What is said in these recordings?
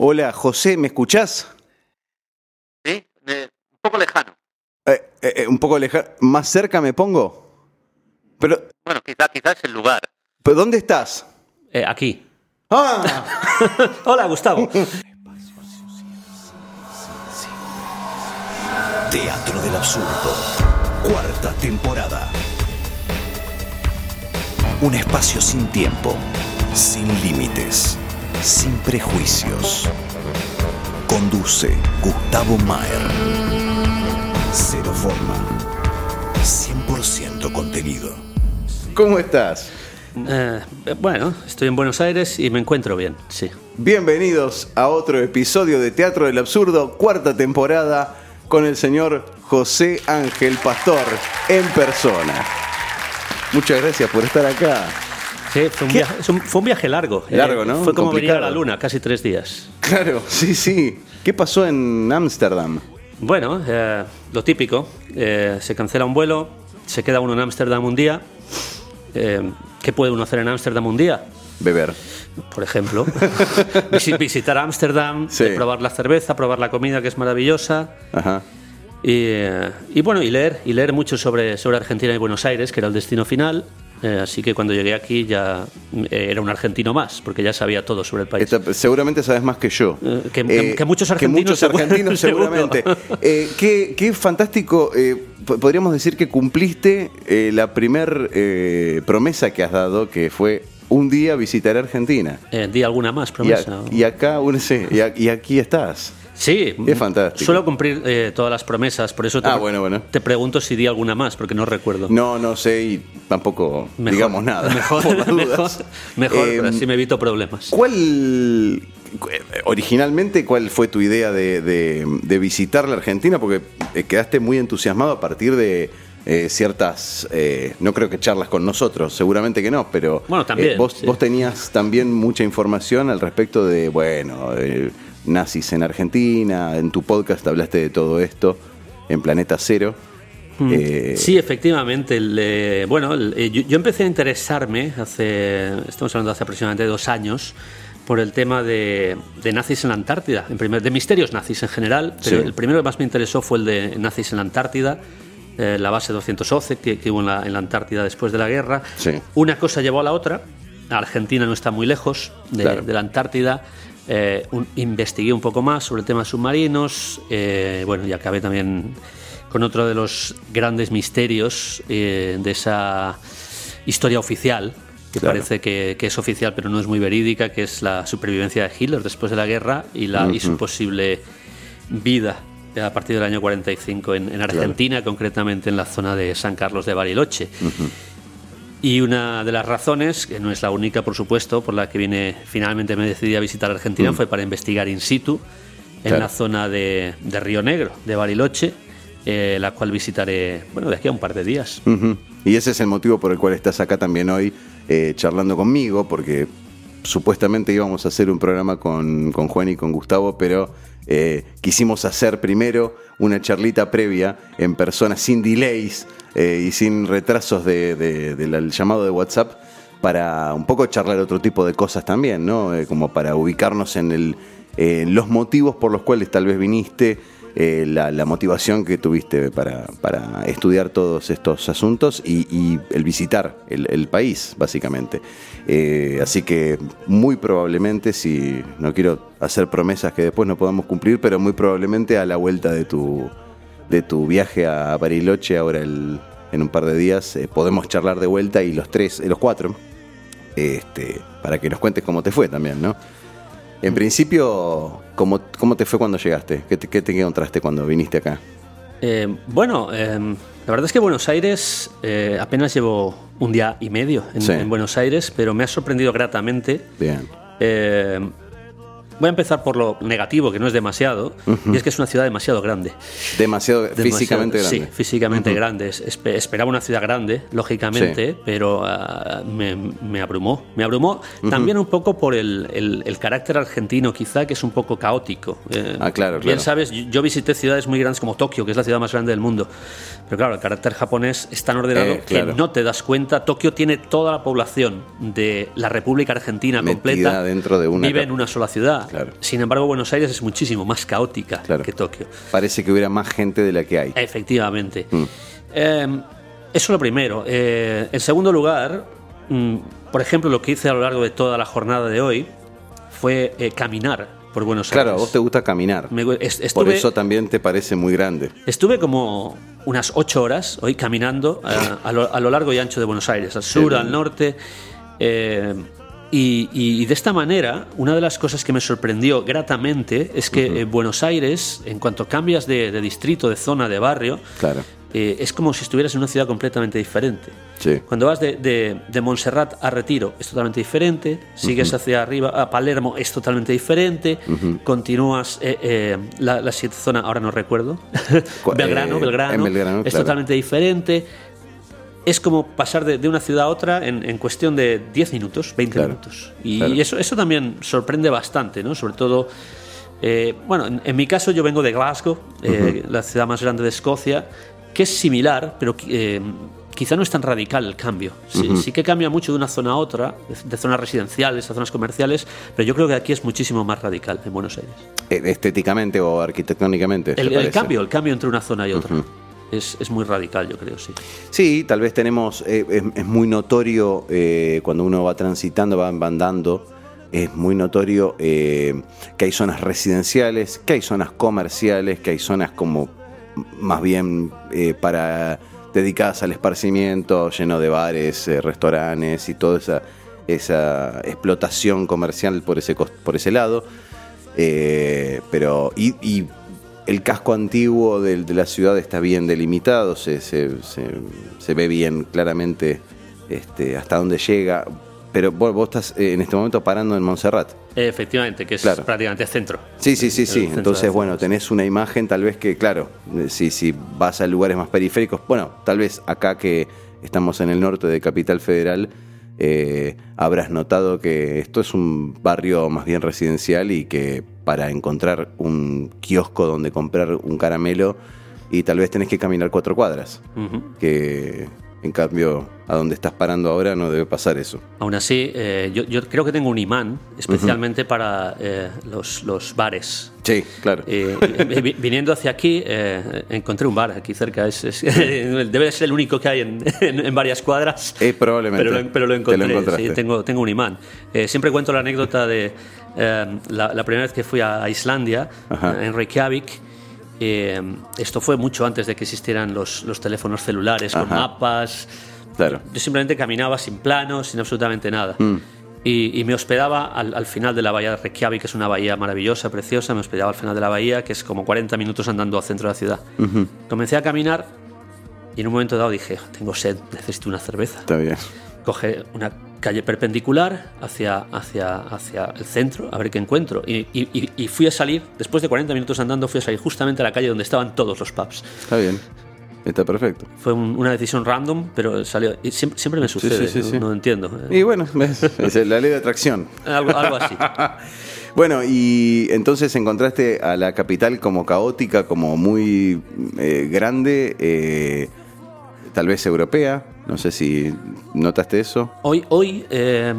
Hola, José, ¿me escuchás? Sí, eh, un poco lejano. Eh, eh, eh, un poco lejano. ¿Más cerca me pongo? Pero, Bueno, quizás quizá es el lugar. ¿pero dónde estás? Eh, aquí. ¡Ah! Hola, Gustavo. Teatro del Absurdo, cuarta temporada. Un espacio sin tiempo, sin límites, sin prejuicios. Conduce Gustavo Maer. Cero forma, 100% contenido. ¿Cómo estás? Eh, bueno, estoy en Buenos Aires y me encuentro bien, sí. Bienvenidos a otro episodio de Teatro del Absurdo, cuarta temporada, con el señor José Ángel Pastor en persona. Muchas gracias por estar acá. Sí, fue un, viaje, fue un viaje largo. eh, Largo, ¿no? Fue como venir a la luna, casi tres días. Claro, sí, sí. ¿Qué pasó en Ámsterdam? Bueno, eh, lo típico, eh, se cancela un vuelo, se queda uno en Ámsterdam un día. Eh, ¿Qué puede uno hacer en Ámsterdam un día? Beber. Por ejemplo, visi- visitar Ámsterdam, Sí. eh, probar la cerveza, probar la comida que es maravillosa. Ajá. Y, eh, y bueno, y leer, y leer mucho sobre, sobre Argentina y Buenos Aires, que era el destino final. Eh, así que cuando llegué aquí ya eh, era un argentino más, porque ya sabía todo sobre el país. Esta- seguramente sabes más que yo. Eh, que- que- que muchos que muchos argentinos, argentinos seguramente. Eh, qué, qué fantástico. eh, po- podríamos decir que cumpliste eh, la primer eh, promesa que has dado, que fue un día visitar Argentina. Eh, ¿Di alguna más Y, a- promesa? y acá, un- sí, y, a- y aquí estás. Sí, Es fantástico. Suelo cumplir eh, todas las promesas, por eso te, Ah, bueno, bueno. te pregunto si di alguna más, porque no recuerdo. No, no sé y tampoco Mejor, digamos nada. Mejor, por las mejor, dudas. mejor, Eh, pero así me evito problemas. ¿Cuál, cu- originalmente, cuál fue tu idea de, de- de visitar la Argentina? Porque eh, quedaste muy entusiasmado a partir de eh, ciertas, eh, no creo que charlas con nosotros, seguramente que no, pero Bueno, también, eh, vos, sí. vos tenías también mucha información al respecto de, bueno, nazis en Argentina, en tu podcast hablaste de todo esto, en Planeta Cero. Eh, Sí, efectivamente. el, eh, bueno, el, eh, yo, yo empecé a interesarme hace, estamos hablando de hace aproximadamente dos años, por el tema de, de nazis en la Antártida, en primer, de misterios nazis en general, pero Sí. el primero que más me interesó fue el de nazis en la Antártida, eh, la base 211 que, que hubo en la, en la Antártida después de la guerra. Sí. Una cosa llevó a la otra. Argentina no está muy lejos de, Claro. de la Antártida. Eh, un- investigué un poco más sobre el tema submarinos. eh, bueno, y acabé también con otro de los grandes misterios eh, de esa historia oficial, que Claro. parece que, que es oficial pero no es muy verídica, que es la supervivencia de Hitler después de la guerra y, la, y su posible vida a partir del año 45 en, en Argentina, concretamente en la zona de San Carlos de Bariloche. Y una de las razones, que no es la única, por supuesto, por la que viene finalmente me decidí a visitar Argentina, fue para investigar in situ en Claro. la zona de, de Río Negro, de Bariloche, eh, la cual visitaré, bueno, de aquí a un par de días. Y ese es el motivo por el cual estás acá también hoy eh, charlando conmigo, porque supuestamente íbamos a hacer un programa con, con Juan y con Gustavo, pero eh, quisimos hacer primero una charlita previa en persona, sin delays eh, y sin retrasos de- de- del llamado de WhatsApp, para un poco charlar otro tipo de cosas también, ¿no? Eh, como para ubicarnos en el, en los motivos por los cuales tal vez viniste, eh, la, motivación que tuviste para, para estudiar todos estos asuntos y, el visitar el, país, básicamente. Eh, así que muy probablemente, si no quiero hacer promesas que después no podamos cumplir, pero muy probablemente a la vuelta de tu, de tu viaje a Bariloche ahora en un par de días, eh, podemos charlar de vuelta y los tres, los cuatro, este, para que nos cuentes cómo te fue también, ¿no? En principio, ¿cómo, cómo te fue cuando llegaste? ¿Qué te, qué te encontraste cuando viniste acá? Eh, bueno, eh, la verdad es que Buenos Aires eh, apenas llevo un día y medio en, Sí. en Buenos Aires, pero me ha sorprendido gratamente. Bien. Voy a empezar por lo negativo, que no es demasiado, y es que es una ciudad demasiado grande. Demasiado, Demasiado- físicamente grande. Sí, físicamente grande. Es- espe- esperaba una ciudad grande, lógicamente, pero ah, me, me abrumó. Me abrumó también un poco por el, el- el carácter argentino, quizá, que es un poco caótico. Eh, Ah, claro, Bien claro. sabes, yo, yo visité ciudades muy grandes como Tokio, que es la ciudad más grande del mundo. Pero claro, el carácter japonés es tan ordenado Eh, claro. que no te das cuenta. Tokio tiene toda la población de la República Argentina Metida completa. dentro de una Vive en una sola ciudad. Claro. Sin embargo, Buenos Aires es muchísimo más caótica Claro. que Tokio. Parece que hubiera más gente de la que hay. Efectivamente. Mm. Eh, eso lo primero. Eh, en segundo lugar, mm, por ejemplo, lo que hice a lo largo de toda la jornada de hoy fue eh, caminar por Buenos Claro, a Aires. vos te gusta caminar. Me gu- es- Por estuve- eso también te parece muy grande. Estuve como unas ocho horas hoy caminando eh, a, lo, a lo largo y ancho de Buenos Aires, al sur, bien. al norte. eh, y, y de esta manera, una de las cosas que me sorprendió gratamente es que eh, Buenos Aires, en cuanto cambias de, de distrito, de zona, de barrio, Claro. eh, es como si estuvieras en una ciudad completamente diferente. Sí. Cuando vas de, de, de Montserrat a Retiro es totalmente diferente, sigues hacia arriba a Palermo es totalmente diferente, continúas eh, eh, la, la siguiente zona, ahora no recuerdo, Cu- Belgrano, eh, Belgrano, Belgrano, es claro. totalmente diferente. Es como pasar de, de una ciudad a otra en, en cuestión de 10 minutos, 20 Claro, minutos. Y claro. eso, eso también sorprende bastante, ¿no? Sobre todo, eh, bueno, en, en mi caso yo vengo de Glasgow, eh, la ciudad más grande de Escocia, que es similar, pero eh, quizá no es tan radical el cambio. Sí, sí que cambia mucho de una zona a otra, de, zonas residenciales a zonas comerciales, pero yo creo que aquí es muchísimo más radical en Buenos Aires. Estéticamente o arquitectónicamente. ¿te El, el cambio, el cambio entre una zona y otra. Es, es muy radical, yo creo, sí. Sí, tal vez tenemos, eh, es, muy notorio eh, cuando uno va transitando, va andando, es muy notorio eh, que hay zonas residenciales, que hay zonas comerciales, que hay zonas como más bien para dedicadas al esparcimiento, lleno de bares, restaurantes y toda esa, esa explotación comercial por ese, por ese lado. Pero, y el casco antiguo de, la ciudad está bien delimitado, se, se- se- se ve bien claramente este, hasta dónde llega. Pero vos, vos estás eh, en este momento parando en Montserrat. Efectivamente, que es Claro. prácticamente centro. Sí, sí, sí, El sí. Entonces, bueno, tenés una imagen tal vez que, claro, eh, si, si vas a lugares más periféricos, bueno, tal vez acá que estamos en el norte de Capital Federal, eh, habrás notado que esto es un barrio más bien residencial y que para encontrar un kiosco donde comprar un caramelo y tal vez tenés que caminar cuatro cuadras, que en cambio a donde estás parando ahora no debe pasar eso. Aún así, eh, yo, yo creo que tengo un imán especialmente para eh, los, los bares. Sí, claro. Eh, vi- vi- viniendo hacia aquí, eh, encontré un bar aquí cerca. Es, es- debe de ser el único que hay en, en- en varias cuadras. Eh, probablemente. Pero lo, pero lo lo encontré. encontraste. sí, tengo, tengo un imán. Eh, siempre cuento la anécdota de eh, la, la primera vez que fui a, Islandia, Ajá. en Reykjavik. esto fue mucho antes de que existieran los, los teléfonos celulares con Ajá. mapas. Claro. Yo simplemente caminaba sin planos, sin absolutamente nada. Mm. Y, y me hospedaba al, al final de la bahía de Reykjavik, que es una bahía maravillosa, preciosa. Me hospedaba al final de la bahía, que es como 40 minutos andando al centro de la ciudad. Comencé a caminar y en un momento dado dije, tengo sed, necesito una cerveza. Está bien. Coge una calle perpendicular hacia, hacia, hacia el centro, a ver qué encuentro. Y- y fui a salir, después de 40 minutos andando, fui a salir justamente a la calle donde estaban todos los pubs. Está bien. Está perfecto. Fue un- una decisión random, pero salió. Y siempre, siempre me sucede, sí, sí, no, sí. no entiendo. Y bueno, ves, es la ley de atracción. Algo, algo así. Bueno, y entonces encontraste a la capital como caótica, como muy eh, grande, eh, tal vez europea. No sé si notaste eso. Hoy, hoy eh,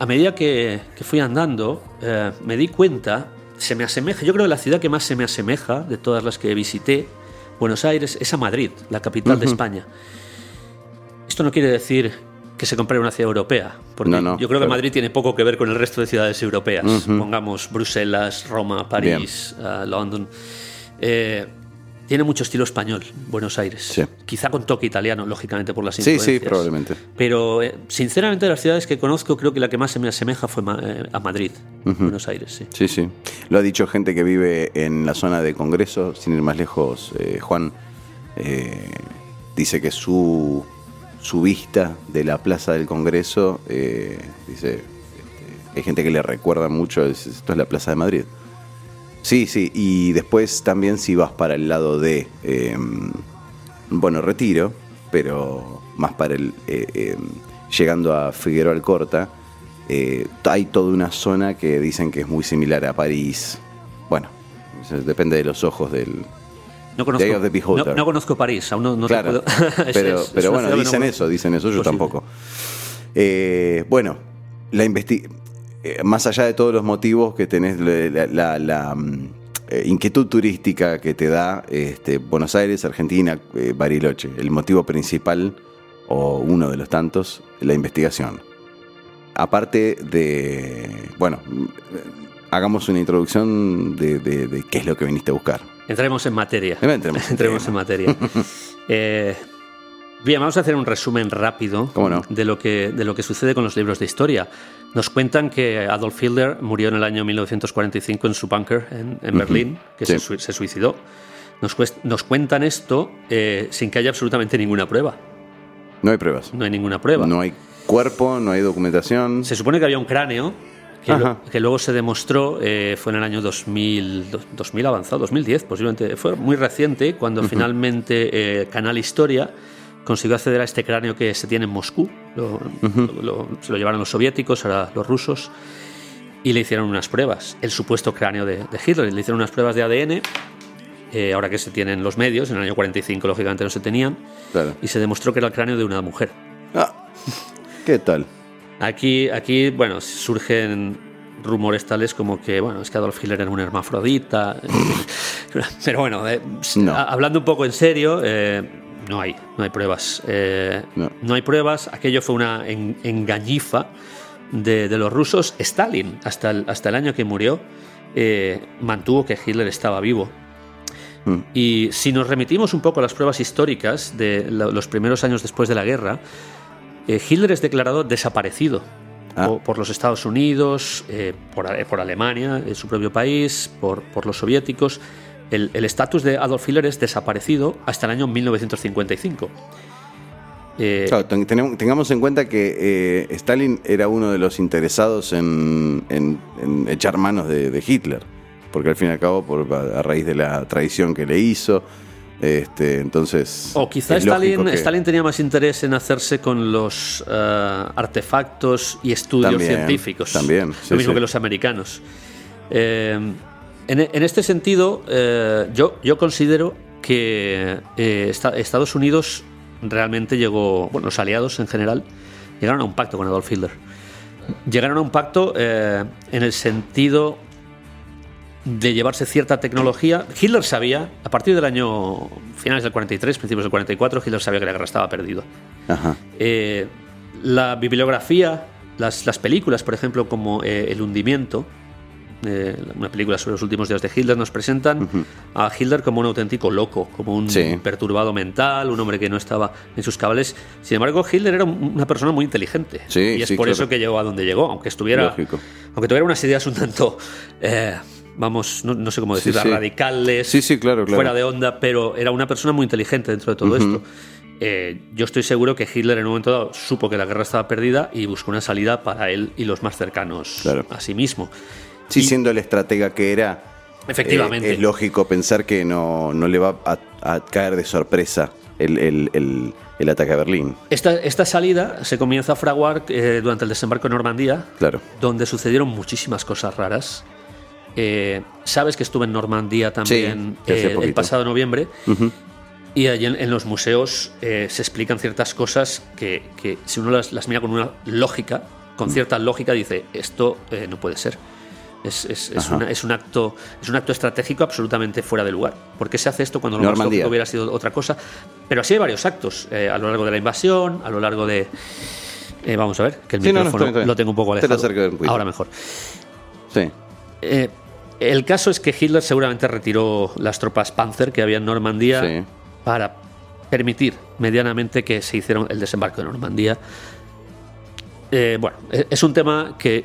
a medida que, que fui andando, eh, me di cuenta, se me asemeja, yo creo que la ciudad que más se me asemeja de todas las que visité, Buenos Aires, es a Madrid, la capital de España. Esto no quiere decir que se compre una ciudad europea, porque No, no, yo creo que. Madrid tiene poco que ver con el resto de ciudades europeas. Pongamos Bruselas, Roma, París, ah, London. Eh, tiene mucho estilo español, Buenos Aires. Sí. Quizá con toque italiano, lógicamente, por las Sí, sí, influencias. probablemente. Pero, eh, sinceramente, de las ciudades que conozco, creo que la que más se me asemeja fue Ma- eh, a Madrid, Buenos Aires, sí. Sí, sí. Lo ha dicho gente que vive en la zona de Congreso, sin ir más lejos. eh, Juan eh, dice que su, su vista de la plaza del Congreso, eh, dice, este, hay gente que le recuerda mucho, es- esto es la plaza de Madrid. Sí, sí, y después también si vas para el lado de, eh, bueno, Retiro, pero más para el, eh, eh, llegando a Figueroa Alcorta, eh, hay toda una zona que dicen que es muy similar a París. Bueno, depende de los ojos del... No conozco, no, no conozco París, aún no, no claro, pero, es- pero bueno, dicen eso, dicen eso, yo Posible. tampoco. Eh, bueno, la eh, más allá de todos los motivos que tenés, la, la- la, mm, eh, inquietud turística que te da este, Buenos Aires, Argentina, eh, Bariloche, el motivo principal o uno de los tantos, la investigación. Aparte de, bueno, mm, hagamos una introducción de, de- de qué es lo que viniste a buscar. Entremos en materia. Entremos en Entremos en materia. Eh, bien, vamos a hacer un resumen rápido de, lo que, de lo que sucede con los libros de historia. Nos cuentan que Adolf Hitler murió en el año 1945 en su bunker en, en Berlín, que Sí. se, sui- se suicidó. Nos, nos cuentan esto eh, sin que haya absolutamente ninguna prueba. No hay pruebas. No hay ninguna prueba. No hay cuerpo, no hay documentación. Se supone que había un cráneo que, Ajá. lo- que luego se demostró, eh, fue en el año 2000, do- 2000 avanzado, 2010 posiblemente, fue muy reciente cuando finalmente eh, Canal Historia consiguió acceder a este cráneo que se tiene en Moscú. Lo- lo- lo- se lo llevaron los soviéticos, ahora los rusos, y le hicieron unas pruebas. El supuesto cráneo de, de Hitler, le hicieron unas pruebas de ADN. eh, ahora que se tienen los medios, en el año 45 lógicamente no se tenían, Claro. y se demostró que era el cráneo de una mujer. Ah, ¿Qué tal? Aquí, aquí, bueno, surgen rumores tales como que, bueno, es que Adolf Hitler era un hermafrodita. Pero bueno, eh, No. hablando un poco en serio, eh, no hay, no hay pruebas. Eh, No. no. hay pruebas. Aquello fue una en- engañifa de, de los rusos. Stalin, hasta el, hasta el año que murió, eh, mantuvo que Hitler estaba vivo. Mm. Y si nos remitimos un poco a las pruebas históricas de lo- los primeros años después de la guerra, eh, Hitler es declarado desaparecido Ah. po- por, los Estados Unidos, por, Ale- por Alemania, en su propio país, por, por los soviéticos. El estatus de Adolf Hitler es desaparecido hasta el año 1955. Eh, Claro, ten- tengamos en cuenta que eh, Stalin era uno de los interesados en, en- en echar manos de, de Hitler, porque al fin y al cabo, por, a, raíz de la traición que le hizo, este, entonces... O quizá Stalin, que- Stalin tenía más interés en hacerse con los eh, artefactos y estudios También, científicos. también, sí, Lo mismo sí. que los americanos. Eh, en, en este sentido, eh, yo, yo considero que eh, esta- Estados Unidos realmente llegó, bueno, los aliados en general, llegaron a un pacto con Adolf Hitler. Llegaron a un pacto eh, en el sentido de llevarse cierta tecnología. Hitler sabía, a partir del año finales del 43, principios del 44, Hitler sabía que la guerra estaba perdida. Ajá. Eh, la bibliografía, las, las películas, por ejemplo, como eh, El hundimiento, eh, una película sobre los últimos días de Hitler, nos presentan a Hitler como un auténtico loco, como un Sí. perturbado mental, un hombre que no estaba en sus cabales. Sin embargo, Hitler era un- una persona muy inteligente. Sí, y es sí, por claro. eso que llegó a donde llegó, aunque estuviera Lógico. aunque tuviera unas ideas un tanto, eh, vamos, no, no sé cómo sí. radicales, claro, claro. fuera de onda, pero era una persona muy inteligente dentro de todo esto. Eh, yo estoy seguro que Hitler en un momento dado supo que la guerra estaba perdida y buscó una salida para él y los más cercanos Claro. a sí mismo. Sí, Y- siendo el estratega que era, Efectivamente. eh, es lógico pensar que no, no le va a, a caer de sorpresa el, el- el- el ataque a Berlín. Esta, esta salida se comienza a fraguar eh, durante el desembarco en Normandía, Claro. donde sucedieron muchísimas cosas raras. Eh, Sabes que estuve en Normandía también Sí, eh, el pasado noviembre. Ujú. Y allí en, en los museos se explican ciertas cosas que, que si uno las, las mira con una lógica, con cierta lógica, dice, esto no puede ser. Es, es- es Ajá. una- es un acto, es un acto estratégico absolutamente fuera de lugar. ¿Por qué se hace esto cuando lo más Normandía. hubiera sido otra cosa? Pero así hay varios actos eh, a lo largo de la invasión, a lo largo de... eh, vamos a ver, que el Sí, no, no, micrófono lo tengo un poco Te alejado. poquito. Ahora mejor. Sí. Eh, el caso es que Hitler seguramente retiró las tropas Panzer que había en Normandía Sí. para permitir medianamente que se hiciera el desembarco de Normandía. Bueno, e- es un tema que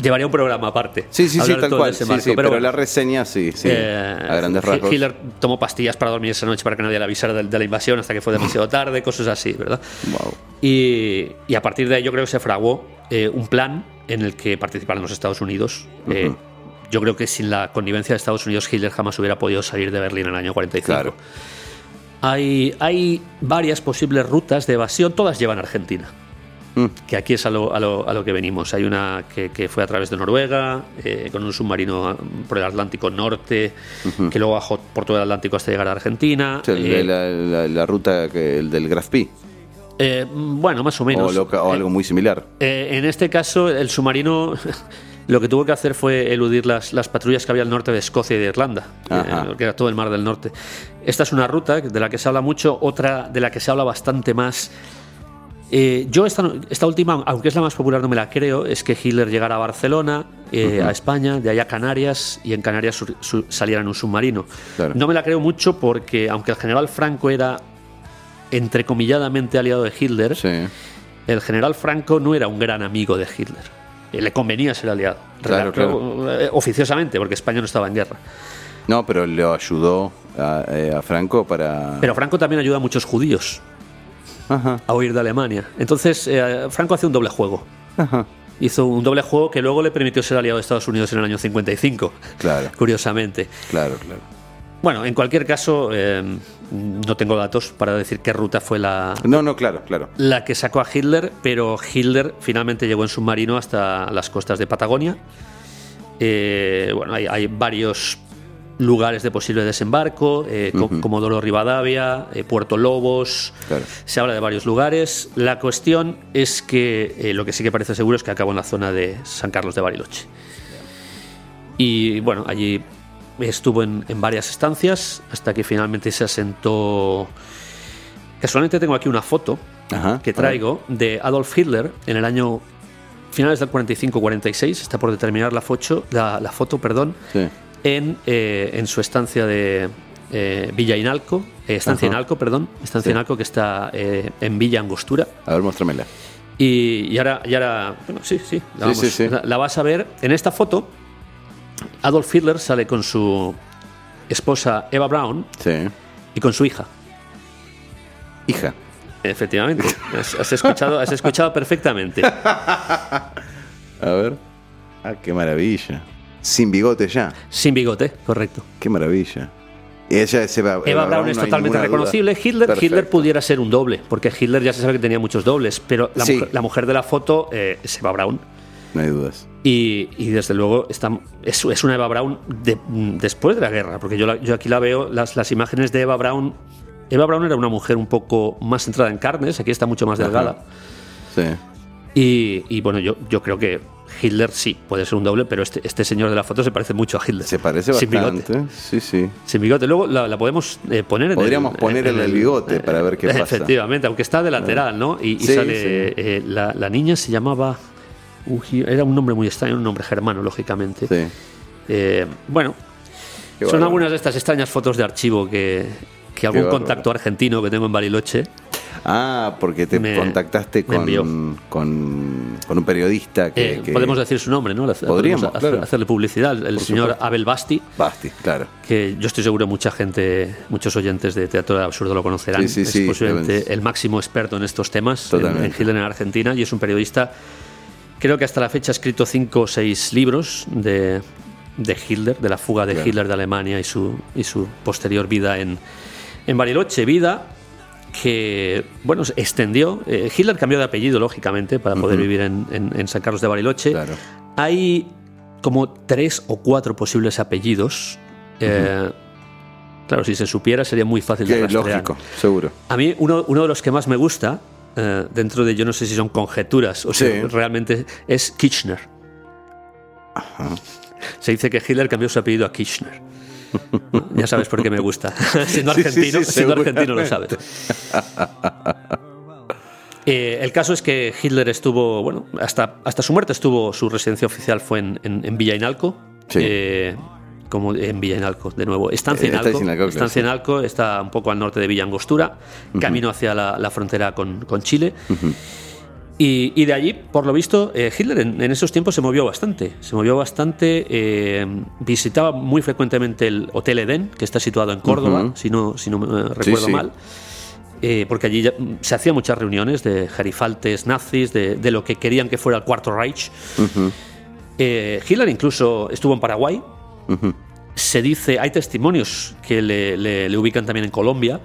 llevaría un programa aparte. Sí, sí, sí, tal cual. Sí, sí, pero, bueno, la reseña sí, sí. eh, a grandes rasgos. Hitler tomó pastillas para dormir esa noche para que nadie le avisara de, de la invasión hasta que fue demasiado tarde, cosas así, ¿verdad? Wow. Y, y a partir de ahí yo creo que se fraguó eh, un plan en el que participaron los Estados Unidos. Eh, yo creo que sin la connivencia de Estados Unidos Hitler jamás hubiera podido salir de Berlín en el año 45. Claro. Hay, hay varias posibles rutas de evasión, todas llevan a Argentina. Mm. Que aquí es a lo, a lo- a lo que venimos. Hay una que, que fue a través de Noruega, eh, con un submarino por el Atlántico Norte, que luego bajó por todo el Atlántico hasta llegar a Argentina. Eh, la, la- la ruta que, el del Graf Pi. Eh, bueno, más o menos. O, algo muy similar. En este caso, el submarino lo que tuvo que hacer fue eludir las, las patrullas que había al norte de Escocia y de Irlanda, eh, que era todo el mar del norte. Esta es una ruta de la que se habla mucho, otra de la que se habla bastante más. Eh, yo esta, esta última, aunque es la más popular, no me la creo, es que Hitler llegara a Barcelona, eh, a España, de allá a Canarias, y en Canarias su- su- saliera en un submarino. Claro. No me la creo mucho porque, aunque el general Franco era entrecomilladamente aliado de Hitler, Sí. el general Franco no era un gran amigo de Hitler. Eh, Le convenía ser aliado. Claro, eh, Oficiosamente, porque España no estaba en guerra. No, pero le ayudó a, a Franco para. Pero Franco también ayuda a muchos judíos Ajá, a huir de Alemania. Entonces, eh, Franco hace un doble juego. ajá. Hizo un doble juego que luego le permitió ser aliado de Estados Unidos en el año 55. Claro. Curiosamente. Claro, claro. Bueno, en cualquier caso, eh, no tengo datos para decir qué ruta fue la, No, no, claro, claro. la que sacó a Hitler, pero Hitler finalmente llegó en submarino hasta las costas de Patagonia. Eh, bueno, hay, hay varios lugares de posible desembarco, eh, Co- Comodoro Rivadavia, eh, Puerto Lobos, Claro. se habla de varios lugares. La cuestión es que eh, lo que sí que parece seguro es que acabó en la zona de San Carlos de Bariloche. Y bueno, allí estuvo en, en varias estancias hasta que finalmente se asentó. Casualmente tengo aquí una foto Ajá. que traigo de Adolf Hitler en el año finales del 45-46, está por determinar la foto, la, la foto perdón, Sí. En, eh, en su estancia de eh, Villa Inalco, eh, estancia Ajá. Inalco, perdón, estancia Sí. Inalco que está eh, en Villa Angostura. A ver, muéstramela. Y, y ahora, y ahora, bueno, sí, sí, la, Sí, sí, vas a ver. En esta foto, Adolf Hitler sale con su esposa Eva Braun Sí. y con su hija. Hija. Efectivamente, has, has escuchado, has escuchado perfectamente. A ver. Ah, qué maravilla. Sin bigote ya. Sin bigote, correcto. Qué maravilla. Y ella es Eva, Eva Braun es no totalmente reconocible. Hitler, Perfecto. Hitler pudiera ser un doble, porque Hitler ya se sabe que tenía muchos dobles, pero la, Sí. mujer, la mujer de la foto eh, es Eva Braun. No hay dudas. Y, y desde luego está, es, es una Eva de- mm, después de la guerra, porque yo, la- yo aquí la veo, las, las imágenes de Eva Braun. Eva Braun era una mujer un poco más centrada en carnes, aquí está mucho más delgada. Sí. Y, y bueno, yo, yo creo que Hitler sí puede ser un doble, pero este, este señor de la foto se parece mucho a Hitler. Se parece Sin bigote. bastante. Sí, sí. Sin bigote. Luego la, la podemos eh, poner en Podríamos el, poner en el bigote para ver qué pasa. Efectivamente, aunque está de lateral, ¿no? Y, y Sí, sale. sí. eh, la, la niña se llamaba. Era un nombre muy extraño, un nombre germano, lógicamente. Sí. Eh, bueno, Qué son algunas de estas extrañas fotos de archivo que, que algún contacto argentino que tengo en Bariloche. Ah, porque te Me- contactaste con, con, con un periodista que, Eh, que- Podemos decir su nombre, ¿no? Le- Podríamos, hacer- claro. hacerle publicidad. El Por señor supuesto. Abel Basti. Basti, claro. que yo estoy seguro mucha gente, muchos oyentes de Teatro del Absurdo lo conocerán. Sí, sí, es sí, posiblemente el máximo experto en estos temas en, Totalmente. en Hitler en Argentina y es un periodista, creo que hasta la fecha ha escrito cinco o seis libros de, de Hitler, de la fuga de Claro. Hitler de Alemania y su, y su posterior vida en, en Bariloche. Vida que, bueno, se extendió. eh, Hitler cambió de apellido, lógicamente, para poder vivir en, en- en San Carlos de Bariloche. Claro. Hay como tres o cuatro posibles apellidos. Eh, claro, si se supiera sería muy fácil de rastrear. lógico, seguro. A mí uno, uno de los que más me gusta, eh, dentro de yo no sé si son conjeturas o si realmente es Kirchner. Se dice que Hitler cambió su apellido a Kirchner. Ya sabes por qué me gusta. siendo Sí, sí, argentino, sí, siendo argentino lo sabes. Eh, el caso es que Hitler estuvo, bueno, hasta, hasta su muerte estuvo, su residencia oficial fue en, en, en Villa Inalco. Sí. Eh, como en Villa Inalco, de nuevo. Estancia Eh, está Inalco, Inalco, claro, Estancia. Inalco está un poco al norte de Villa Angostura, camino hacia la, la frontera con, con Chile. Y, y de allí, por lo visto, eh, Hitler en, en esos tiempos se movió bastante. Se movió bastante, eh, visitaba muy frecuentemente el Hotel Edén, que está situado en Córdoba, si no, si no eh, recuerdo sí. mal. Porque allí ya, mm, se hacían muchas reuniones de gerifaltes nazis, de, de lo que querían que fuera el Cuarto Reich. Eh, Hitler incluso estuvo en Paraguay. Se dice, hay testimonios que le, le- le ubican también en Colombia.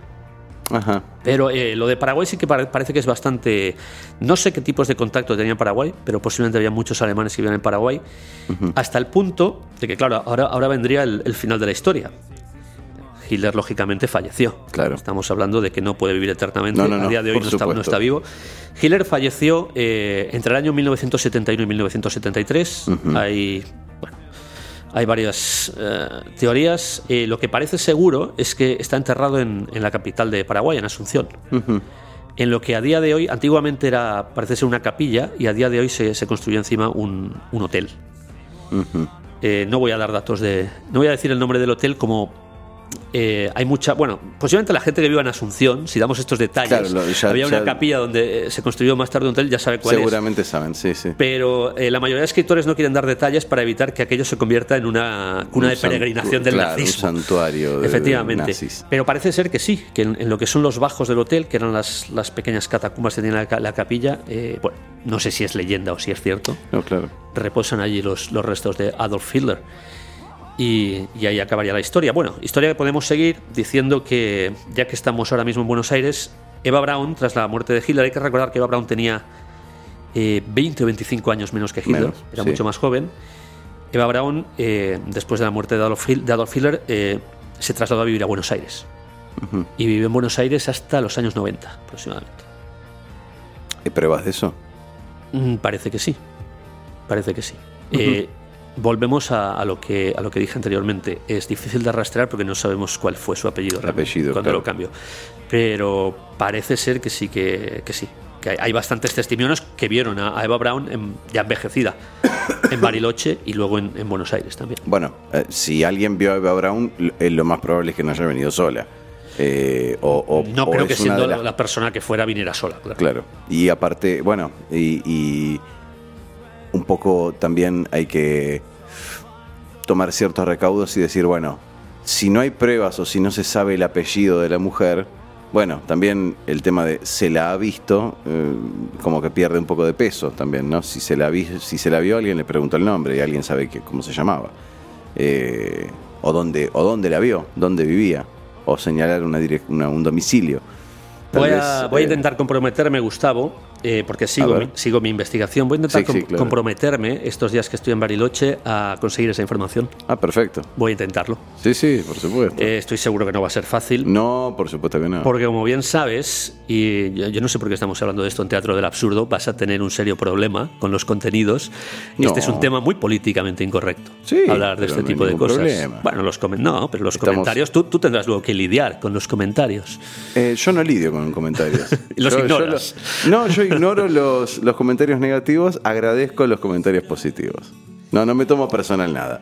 Ajá. Pero eh, lo de Paraguay sí que pare- parece que es bastante. No sé qué tipos de contacto tenía en Paraguay, pero posiblemente había muchos alemanes que vivían en Paraguay. Hasta el punto de que, claro, ahora, ahora vendría el, el final de la historia. Hitler lógicamente falleció. Claro. Estamos hablando de que no puede vivir eternamente. No, no, no, a día de hoy no está, no supuesto. está vivo. Hitler falleció eh, entre el año 1971 y 1973. Hay, bueno, hay varias eh, teorías. Eh, lo que parece seguro es que está enterrado en, en la capital de Paraguay, en Asunción. En lo que a día de hoy, antiguamente era, parece ser una capilla, y a día de hoy se, se construyó encima un, un hotel. Eh, no voy a dar datos de. No voy a decir el nombre del hotel como. Eh, hay mucha. Bueno, posiblemente la gente que viva en Asunción, si damos estos detalles, Claro, lo- ya- había una ya- capilla donde eh, se construyó más tarde un hotel, ya sabe cuál es. Seguramente saben, sí, sí. Pero eh, la mayoría de escritores no quieren dar detalles para evitar que aquello se convierta en una cuna Un de peregrinación del claro, nazismo. Un santuario de Efectivamente. nazis. Pero parece ser que sí, que en, en lo que son los bajos del hotel, que eran las, las pequeñas catacumbas que tenía la, la capilla, eh, bueno, no sé si es leyenda o si es cierto, No, claro. reposan allí los, los restos de Adolf Hitler. Y, y ahí acabaría la historia. Bueno, historia que podemos seguir diciendo que, ya que estamos ahora mismo en Buenos Aires, Eva Braun, tras la muerte de Hitler, hay que recordar que Eva Braun tenía eh, 20 o 25 años menos que Hitler, Menos, era sí. mucho más joven. Eva Braun, eh, después de la muerte de Adolf, Hil- de Adolf Hitler, eh, se trasladó a vivir a Buenos Aires. Y vivió en Buenos Aires hasta los años 90, aproximadamente. ¿Hay pruebas de eso? Mm, Parece que sí. Parece que sí. Volvemos a, a lo que, a lo que dije anteriormente. Es difícil de rastrear porque no sabemos cuál fue su apellido, apellido, cuando claro. lo cambió. Pero parece ser que sí, que, que sí. Que hay, hay bastantes testimonios que vieron a, a Eva en- ya envejecida en Bariloche y luego en, en Buenos Aires también. Bueno, eh, si alguien vio a Eva Braun, l- eh, lo más probable es que no haya venido sola. Eh, o, o- No o creo que siendo la persona que fuera viniera sola, claro. Claro. Y aparte, bueno, y, y un poco también hay que tomar ciertos recaudos y decir, bueno, si no hay pruebas o si no se sabe el apellido de la mujer, bueno, también el tema de se la ha visto, eh, como que pierde un poco de peso también, ¿no? Si se la, vi, si se la vio, alguien le preguntó el nombre y alguien sabe que, cómo se llamaba. Eh, o, dónde, o dónde la vio, dónde vivía, o señalar una direc- una- un domicilio. Voy a, vez, voy a eh, intentar comprometerme, Gustavo, eh, porque sigo mi, sigo mi investigación. Voy a intentar Sí, sí, com- claro. comprometerme estos días que estoy en Bariloche a conseguir esa información. Ah, perfecto. Voy a intentarlo. Sí, sí, por supuesto. Eh, estoy seguro que no va a ser fácil. no, por supuesto que no. Porque como bien sabes, y yo, yo no sé por qué estamos hablando de esto en Teatro del Absurdo, vas a tener un serio problema con los contenidos. Y este No. es un tema muy políticamente incorrecto. Sí, hablar de este no tipo de cosas. problema. Bueno, los no, pero los Estamos- comentarios, tú, tú tendrás luego que lidiar con los comentarios. Eh, yo no lidio con comentarios. Los Yo- yo ignoras. los- no, yo ignoro los, los comentarios negativos, agradezco los comentarios positivos. No, no me tomo personal nada.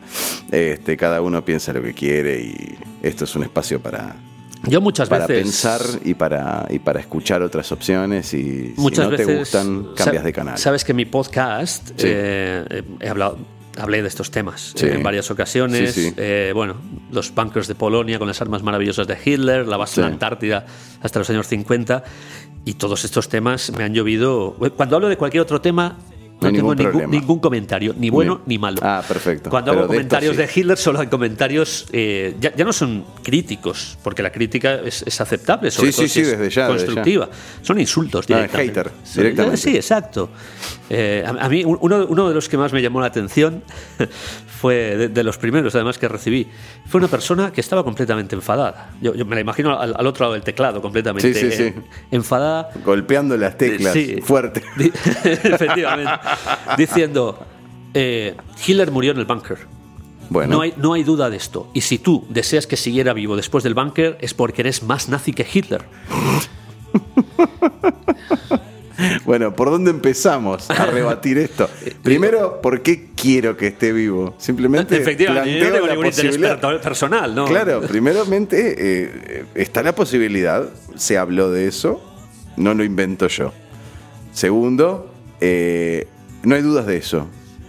Este, cada uno piensa lo que quiere y esto es un espacio para, Yo muchas para veces. pensar y para, y para escuchar otras opciones y Muchas si no te gustan, cambias de canal. Sabes que mi podcast Sí. eh, he hablado, hablé de estos temas Sí. eh, en varias ocasiones. Sí. Eh, bueno, los bunkers de Polonia con las armas maravillosas de Hitler, la base de la. Antártida hasta los años 50. Y todos estos temas me han llovido. Cuando hablo de cualquier otro tema, No no, tengo ningún ningún, comentario, ni bueno Bien. ni malo. Ah, perfecto. Cuando Pero hago de comentarios sí. de Hitler, solo hay comentarios. eh, ya, ya no son críticos, porque la crítica es, es aceptable, sobre Sí, todo sí, si es desde ya, desde ya. constructiva. Son insultos No, directamente. hater, Son- directamente. Sí, exacto. Eh, a, a mí, uno, uno de los que más me llamó la atención fue de, de los primeros, además, que recibí. Fue una persona que estaba completamente enfadada. Yo, yo me la imagino al, al otro lado del teclado, completamente Sí, sí, sí. enfadada. Golpeando las teclas Sí. fuerte. Di- Efectivamente. Diciendo, eh, Hitler murió en el búnker. Bueno, No, hay, no hay duda de esto. Y si tú deseas que siguiera vivo después del búnker, es porque eres más nazi que Hitler. Bueno, ¿por dónde empezamos a rebatir esto? Primero, ¿por qué quiero que esté vivo? Simplemente Efectivamente, no planteo tengo la ningún posibilidad. per- personal, ¿no? Claro, primeramente eh, está la posibilidad, se habló de eso, no lo invento yo. Segundo, eh, no hay dudas de eso.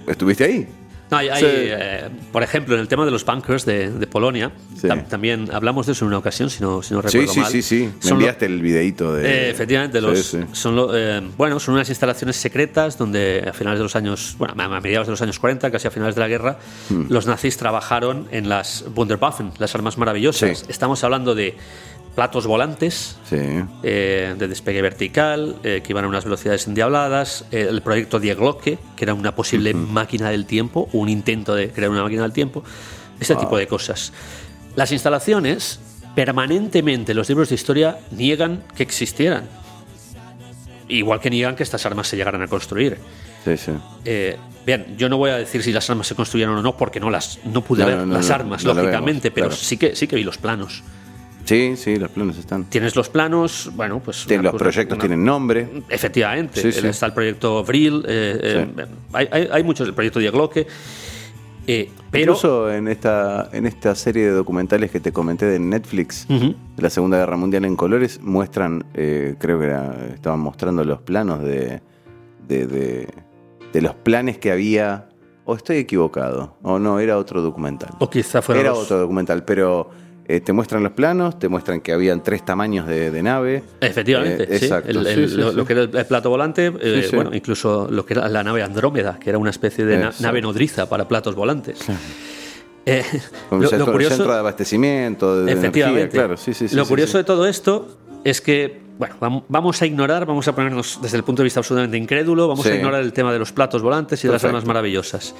¿Estuviste ahí? No, hay- hay, Sí. eh, por ejemplo, en el tema de los bunkers de, de Polonia, Sí. tam- también hablamos de eso en una ocasión, si no, si no Sí, recuerdo sí, mal. sí, sí. Me Son lo- enviaste el videito de. Eh, efectivamente, Sí, los, sí. Son, lo- eh, bueno, son unas instalaciones secretas donde a finales de los años, bueno, a mediados de los años 40, casi a finales de la guerra, Hmm. los nazis trabajaron en las Wunderwaffen, las armas maravillosas. Sí. Estamos hablando de platos volantes, Sí. eh, de despegue vertical, eh, que iban a unas velocidades endiabladas, eh, el proyecto Die Glocke, que era una posible máquina del tiempo, un intento de crear una máquina del tiempo, ese tipo de cosas. Las instalaciones permanentemente los libros de historia niegan que existieran. Igual que niegan que estas armas se llegaran a construir. Sí, sí. Bien, yo no voy a decir si las armas se construyeron o no, porque no las no pude No, ver no, no, las armas, lógicamente, pero claro. sí que sí que vi los planos. Sí, sí, los planos están. Tienes los planos, bueno, pues. Tien- los cosa- proyectos una- tienen nombre. Efectivamente, Sí, sí. está el proyecto Vril, eh, eh, hay, hay- hay muchos, el proyecto Diegloque, eh, pero. Incluso en esta, en esta serie de documentales que te comenté de Netflix, de la Segunda Guerra Mundial en colores, muestran, eh, creo que era- estaban mostrando los planos de, de, de- de los planes que había. O estoy equivocado, o no, era otro documental. O quizá fuera Era los- otro documental, pero eh, te muestran los planos, te muestran que habían tres tamaños de, de nave. Efectivamente, Eh, sí. exacto, El- sí, el- sí, lo, sí. lo que era el, plato volante, eh, Sí, sí. bueno, incluso lo que era la nave Andrómeda, que era una especie de na- nave nodriza para platos volantes. Eh, Con lo- el centro, lo curioso- centro de abastecimiento, de Efectivamente. energía, claro, sí, sí, sí, Lo sí, curioso sí. de todo esto es que, bueno, vam- vamos a ignorar, vamos a ponernos desde el punto de vista absolutamente incrédulo, vamos a ignorar el tema de los platos volantes y de las armas maravillosas.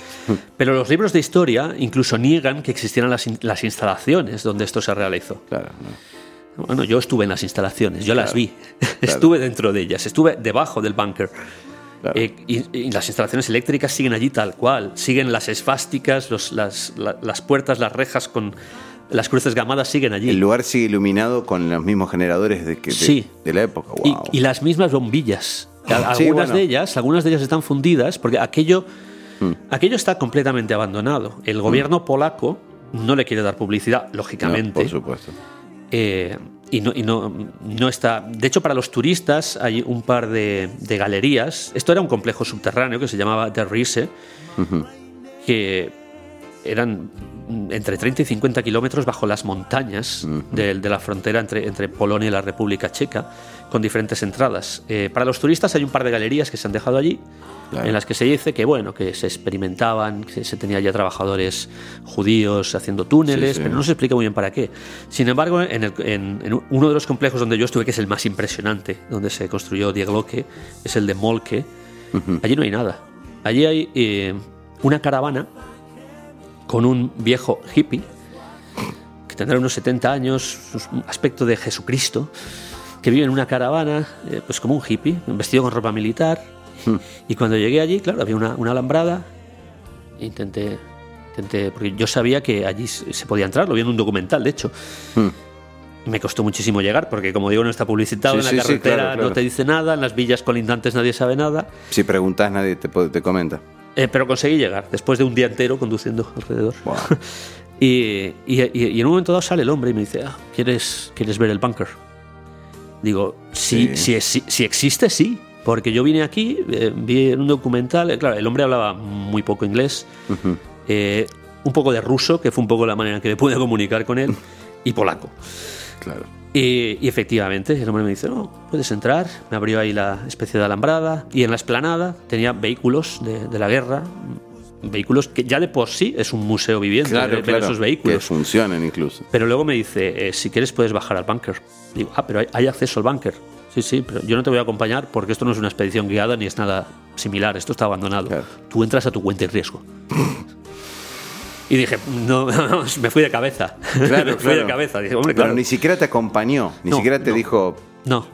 Pero los libros de historia incluso niegan que existieran las, las instalaciones donde esto se realizó. Claro, no. Bueno, yo estuve en las instalaciones, yo las vi, estuve dentro de ellas, estuve debajo del búnker. Claro. Eh, y, y las instalaciones eléctricas siguen allí tal cual, siguen las esfásticas, los- las, la- las puertas, las rejas con las cruces gamadas siguen allí. El lugar sigue iluminado con los mismos generadores de, que, de, Sí. de la época. Y- Wow. y, las mismas bombillas. Sí, Algunas bueno. de ellas, algunas de ellas están fundidas porque aquello, Hmm. aquello está completamente abandonado. El gobierno polaco no le quiere dar publicidad, No, lógicamente. por supuesto. Eh, y no, y no, no está. De hecho, para los turistas hay un par de, de galerías. Esto era un complejo subterráneo que se llamaba Der Riese, que eran entre 30 y 50 kilómetros bajo las montañas de, de la frontera entre, entre Polonia y la República Checa, con diferentes entradas. Eh, para los turistas hay un par de galerías que se han dejado allí, Claro. en las que se dice que bueno, que se experimentaban, que se tenía ya trabajadores judíos haciendo túneles, Sí, sí. pero no se explica muy bien para qué. Sin embargo, en, el- en- en uno de los complejos donde yo estuve, que es el más impresionante, donde se construyó Diegloque, es el de Molke, allí no hay nada. Allí hay eh, una caravana con un viejo hippie que tendrá unos 70 años, un aspecto de Jesucristo, que vive en una caravana, eh, pues como un hippie, vestido con ropa militar. Y cuando llegué allí, claro, había una, una alambrada. e Intenté, intenté, porque yo sabía que allí se podía entrar, lo vi en un documental, de hecho. Me costó muchísimo llegar, porque como digo, no está publicitado Sí, en la sí, sí, carretera, claro, claro. no te dice nada, en las villas colindantes nadie sabe nada. Si preguntas, nadie te, te comenta. Eh, pero conseguí llegar, después de un día entero conduciendo alrededor. Wow. Y, y- y- en un momento dado sale el hombre y me dice, ah, ¿quieres, ¿quieres ver el búnker? Digo, sí, Sí. Si, es- si existe, sí. Porque yo vine aquí, eh, vi en un documental, eh, claro, el hombre hablaba muy poco inglés, eh, un poco de ruso, que fue un poco la manera en que me pude comunicar con él, y polaco. Claro. Y, y efectivamente, el hombre me dice, no, puedes entrar. Me abrió ahí la especie de alambrada. Y en la esplanada tenía vehículos de, de la guerra. Vehículos que ya de por sí es un museo viviente Claro, ver claro. esos Que vehículos. funcionan incluso. Pero luego me dice, eh, si quieres puedes bajar al búnker. Digo, ah, pero hay, hay acceso al búnker. Sí, sí, pero yo no te voy a acompañar porque esto no es una expedición guiada ni es nada similar. Esto está abandonado. Claro. Tú entras a tu cuenta y riesgo. y dije, no, me fui de cabeza. Claro, me fui de claro. cabeza. Dije, hombre, Pero claro. ni siquiera te acompañó, ni No, siquiera te no. dijo, No,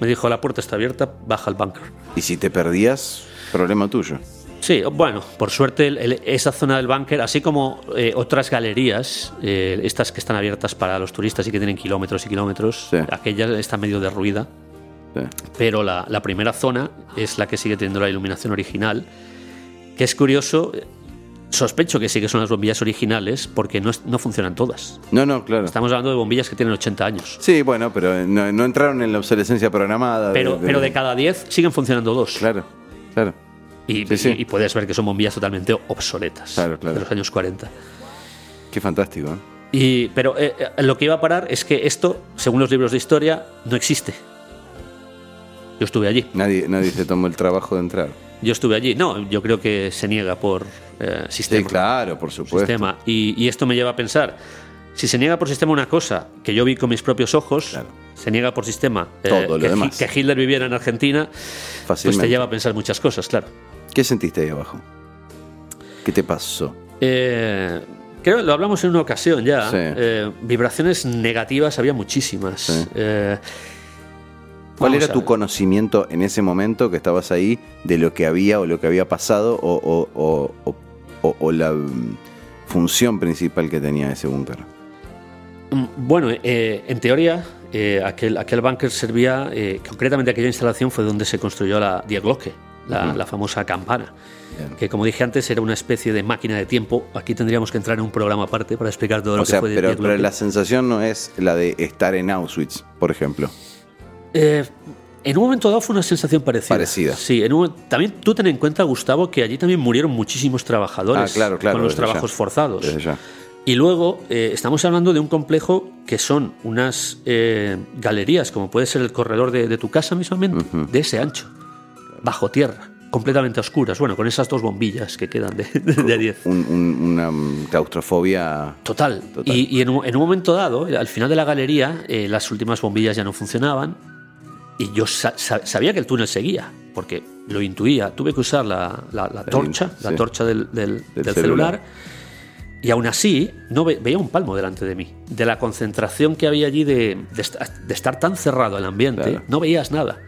me dijo la puerta está abierta, baja al búnker. y si te perdías, problema tuyo. Sí, bueno, por suerte el- el- esa zona del búnker, así como eh, otras galerías, eh, estas que están abiertas para los turistas y que tienen kilómetros y kilómetros, Sí. aquella está medio derruida, Sí. pero la, la primera zona es la que sigue teniendo la iluminación original, que es curioso, sospecho que sí que son las bombillas originales porque no, no funcionan todas. No, no, claro. Estamos hablando de bombillas que tienen 80 años. Sí, bueno, pero no, no entraron en la obsolescencia programada. Pero, pero de cada 10 siguen funcionando dos. Claro, claro. Y, Sí, sí. y- y puedes ver que son bombillas totalmente obsoletas Claro, claro. de los años 40. Qué fantástico. ¿eh? Y, pero eh, eh, lo que iba a parar es que esto, según los libros de historia, no existe. Yo estuve allí. Nadie, nadie se tomó el trabajo de entrar. Yo estuve allí. No, yo creo que se niega por eh, Sí, sistema. claro, por supuesto. sistema. Y, y esto me lleva a pensar, si se niega por sistema una cosa que yo vi con mis propios ojos, Claro. se niega por sistema eh, Todo lo que, demás. que Hitler viviera en Argentina, pues Fácilmente. te lleva a pensar muchas cosas, claro. ¿Qué sentiste ahí abajo? ¿Qué te pasó? Eh, creo que lo hablamos en una ocasión ya. Sí. Eh, vibraciones negativas había muchísimas. Sí. ¿Cuál vamos era tu conocimiento en ese momento que estabas ahí de lo que había o lo que había pasado o, o- o- o- o- o la mm, función principal que tenía ese búnker? Mm, Bueno, eh, en teoría, eh, aquel, aquel búnker servía, eh, concretamente aquella instalación fue donde se construyó la Die Glocke, la, la famosa campana, Bien. que como dije antes era una especie de máquina de tiempo. Aquí tendríamos que entrar en un programa aparte para explicar todo lo O sea, que fue pero, pero la sensación no es la de estar en Auschwitz, por ejemplo. Eh, en un momento dado fue una sensación parecida. Parecida. Sí, en un- también tú ten en cuenta, Gustavo, que allí también murieron muchísimos trabajadores Ah, claro, claro, con los desde ya. trabajos forzados. Y luego eh, estamos hablando de un complejo que son unas eh, galerías, como puede ser el corredor de, de tu casa mismamente, de ese ancho, bajo tierra, completamente a oscuras. Bueno, con esas dos bombillas que quedan de, de, de 10. Un- un- una claustrofobia. Total. Total. Y, y en, un, en un momento dado, al final de la galería, eh, las últimas bombillas ya no funcionaban. Y yo sa- sa- sabía que el túnel seguía, porque lo intuía. Tuve que usar la, la- la torcha, la sí. torcha del, del- Del celular. celular. Y aún así, no ve- veía un palmo delante de mí. De la concentración que había allí de, de de estar tan cerrado el ambiente, Claro. no veías nada.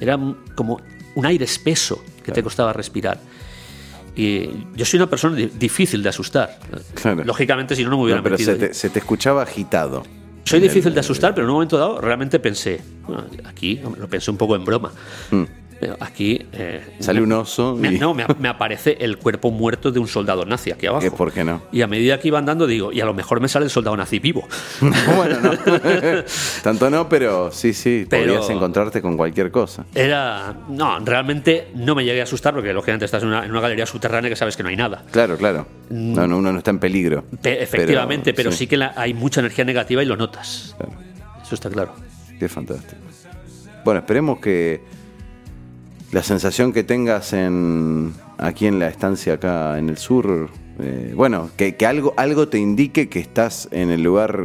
Era como un aire espeso que te costaba respirar. Y yo soy una persona di- difícil de asustar. Claro. Lógicamente, si no, no me hubiera No, pero metido se te, se te escuchaba agitado. Soy difícil de asustar, pero en un momento dado realmente pensé, bueno, aquí lo pensé un poco en broma, Mm. Aquí eh, Sale un oso me, y. no, me, me aparece el cuerpo muerto de un soldado nazi aquí abajo. ¿Qué, ¿Por qué no? Y a medida que iba andando digo, y a lo mejor me sale el soldado nazi vivo. bueno, no. Tanto no, pero sí, sí. Pero- Podrías encontrarte con cualquier cosa. Era, no, realmente no me llegué a asustar porque lógicamente estás en una, en una galería subterránea que sabes que no hay nada. Claro, claro. No, no, uno no está en peligro. Pe- efectivamente, pero, sí, que la- hay mucha energía negativa y lo notas. Claro. Eso está claro. Qué fantástico. Bueno, esperemos que la sensación que tengas en aquí en la estancia acá en el sur, eh, bueno, que, que algo, algo te indique que estás en el lugar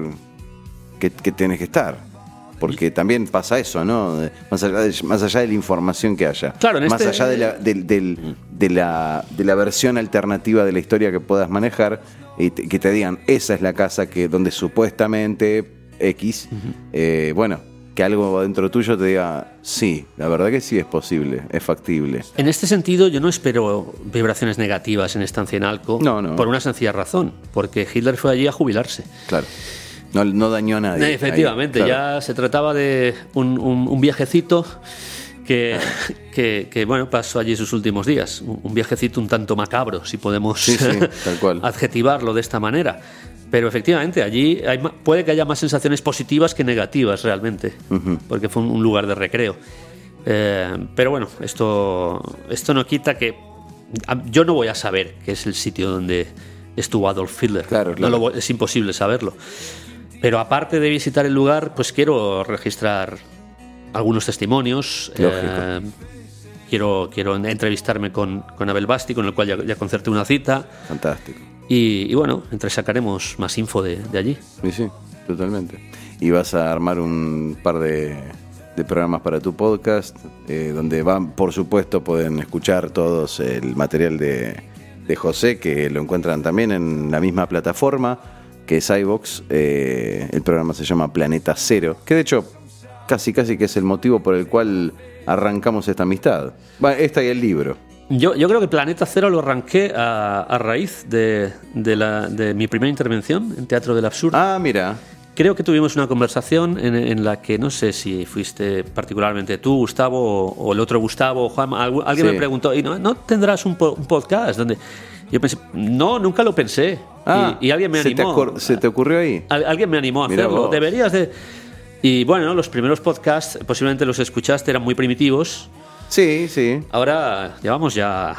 que, que tienes que estar. Porque también pasa eso, ¿no? De- Más allá de, más allá de la información que haya. Claro, en más este- allá de la, del- de, la, de la versión alternativa de la historia que puedas manejar, y te- que te digan, esa es la casa que donde supuestamente X, eh, bueno, que algo dentro tuyo te diga, sí, la verdad que sí es posible, es factible. En este sentido, yo no espero vibraciones negativas en Estancia en Alco No, no. por una sencilla razón, porque Hitler fue allí a jubilarse. Claro. No, no dañó a nadie. Efectivamente, Ahí, claro. ya se trataba de un, un- un viajecito que, que, que, bueno, pasó allí sus últimos días. Un, viajecito un tanto macabro, si podemos Sí, sí, tal cual. adjetivarlo de esta manera. Pero efectivamente, allí hay puede que haya más sensaciones positivas que negativas realmente, porque fue un, lugar de recreo. Eh, pero bueno, esto, esto no quita que yo no voy a saber que es el sitio donde estuvo Adolf Hitler. Claro, No claro. lo voy- es imposible saberlo. Pero aparte de visitar el lugar, pues quiero registrar algunos testimonios. Lógico. eh, quiero, quiero entrevistarme con, con Abel Basti, con el cual ya, ya concerté una cita. Fantástico. Y, bueno, entre sacaremos más info de, de allí. Sí, sí, totalmente. Y vas a armar un par de, de programas para tu podcast, eh, donde van, por supuesto, pueden escuchar todos el material de, de José, que lo encuentran también en la misma plataforma, que es iVox. Eh, el programa se llama Planeta Cero, que de hecho casi casi que es el motivo por el cual arrancamos esta amistad. Bueno, esta y el libro. Yo, yo creo que Planeta Cero lo arranqué a, a raíz de, de la- de mi primera intervención en Teatro del Absurdo. Ah, mira. Creo que tuvimos una conversación en, en la que no sé si fuiste particularmente tú, Gustavo, o, o el otro Gustavo, o Juan. algu- Alguien Sí. me preguntó, ¿y no, no tendrás un, po- un podcast? donde Yo pensé, no, nunca lo pensé. Ah, y, y alguien me ¿se te animó. ¿Se te ocurrió ahí? Al- alguien me animó a Mira hacerlo. vos. Deberías de. Y bueno, los primeros podcasts, posiblemente los escuchaste, eran muy primitivos. Sí, sí. Ahora llevamos ya.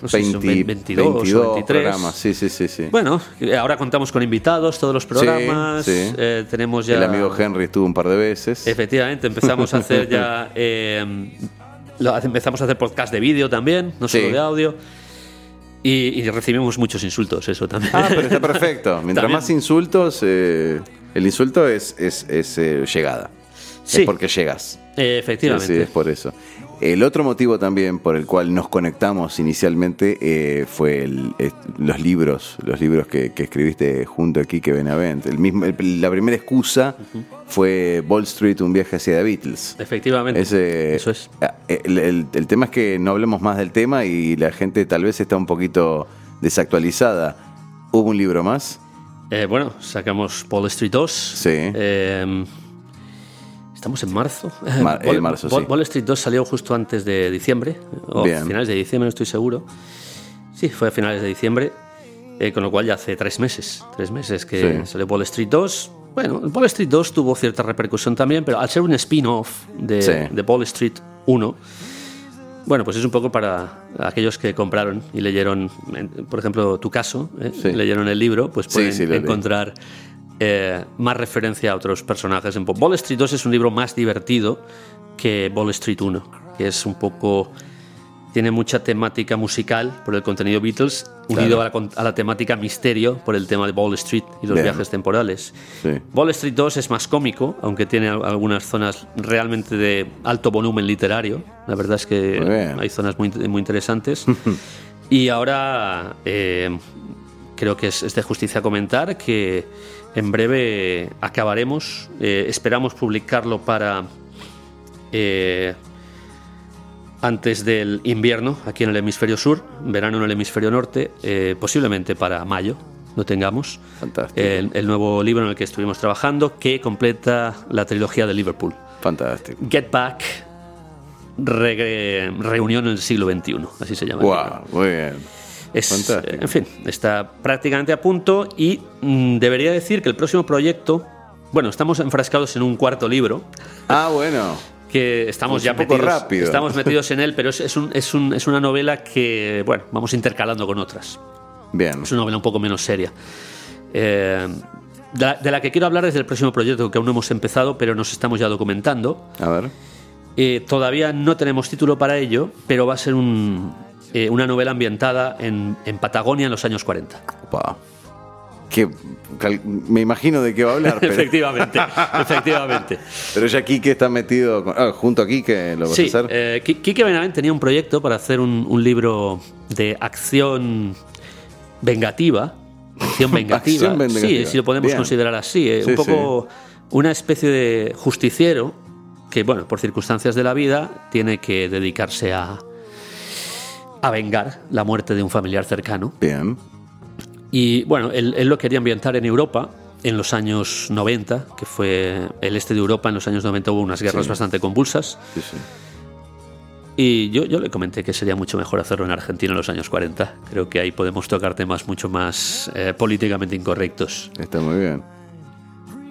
No sé, si son 20, 22, o 22 23. programas, sí, sí, sí, sí. Bueno, ahora contamos con invitados, todos los programas. sí. eh, tenemos ya. El amigo Henry estuvo un par de veces. Efectivamente, empezamos a hacer ya. eh, lo- empezamos a hacer podcast de vídeo también, no solo de audio. Y, y recibimos muchos insultos, eso también. Ah, pero está perfecto. Mientras También. más insultos, eh, el insulto es, es, es, eh, llegada. Sí. Es porque llegas. Efectivamente. sí, es por eso. El otro motivo también por el cual nos conectamos inicialmente eh, fue el- eh, los libros, los libros que, que escribiste junto a Kike Benavent. El mismo, el- la primera excusa fue Wall Street, un viaje hacia The Beatles. Efectivamente. Ese- Eso es. ah, El, el- el tema es que no hablemos más del tema y la gente tal vez está un poquito desactualizada. ¿Hubo un libro más? Eh, bueno, sacamos Wall Street 2. Sí. Eh, estamos en marzo. Mar- Wall, en marzo, Wall- sí. Wall Street 2 salió justo antes de diciembre, o Bien. finales de diciembre, no estoy seguro. Sí, fue a finales de diciembre, eh, con lo cual ya hace tres meses, tres meses que Sí. salió Wall Street 2. Bueno, Wall Street 2 tuvo cierta repercusión también, pero al ser un spin-off de, Sí. de Wall Street 1, bueno, pues es un poco para aquellos que compraron y leyeron, por ejemplo, tu caso, ¿eh? Sí. leyeron el libro, pues pueden sí, encontrar eh, más referencia a otros personajes. En Wall Street 2 es un libro más divertido que Wall Street 1, que es un poco... Tiene mucha temática musical por el contenido Beatles, unido a la, a la temática misterio por el tema de Wall Street y los Bien. viajes temporales. Sí. Wall Street 2 es más cómico, aunque tiene al- algunas zonas realmente de alto volumen literario. La verdad es que hay zonas muy, muy interesantes. y ahora eh, creo que es, es de justicia comentar que en breve acabaremos. eh, esperamos publicarlo para eh, antes del invierno aquí en el hemisferio sur, verano en el hemisferio norte, eh, posiblemente para mayo lo tengamos. Fantástico. El, el nuevo libro en el que estuvimos trabajando que completa la trilogía de Liverpool. Fantástico. Get Back, Reunión en el siglo XXI, así se llama. Wow, muy bien. Es, Fantástico. en fin, está prácticamente a punto y mm, debería decir que el próximo proyecto, bueno, estamos enfrascados en un cuarto libro, Ah, bueno. que estamos Es ya metidos, rápido. estamos metidos en él, pero es, es un- es un- es una novela que, bueno, vamos intercalando con otras. Bien. Es una novela un poco menos seria. Eh, de, la, de la que quiero hablar es del próximo proyecto que aún no hemos empezado, pero nos estamos ya documentando. A ver. Eh, todavía no tenemos título para ello, pero va a ser un, eh, una novela ambientada en, en Patagonia en los años 40. Opa. Que, me imagino de qué va a hablar, pero, efectivamente, efectivamente. pero ya Kike está metido con- ah, junto a Kike, ¿lo vas Sí, a hacer? eh, Qui- Quique Benavent tenía un proyecto para hacer un, un libro de acción vengativa. Acción vengativa. Acción vengativa. Sí, si lo podemos Bien. considerar así. eh, Sí, un poco una especie de justiciero que, bueno, por circunstancias de la vida, tiene que dedicarse a, a vengar la muerte de un familiar cercano. Bien. Y bueno, él, él lo quería ambientar en Europa en los años 90, que fue el este de Europa, en los años 90 hubo unas guerras Sí. bastante convulsas. Sí, sí. Y yo, yo le comenté que sería mucho mejor hacerlo en Argentina en los años 40. Creo que ahí podemos tocar temas mucho más eh, políticamente incorrectos. Está muy bien.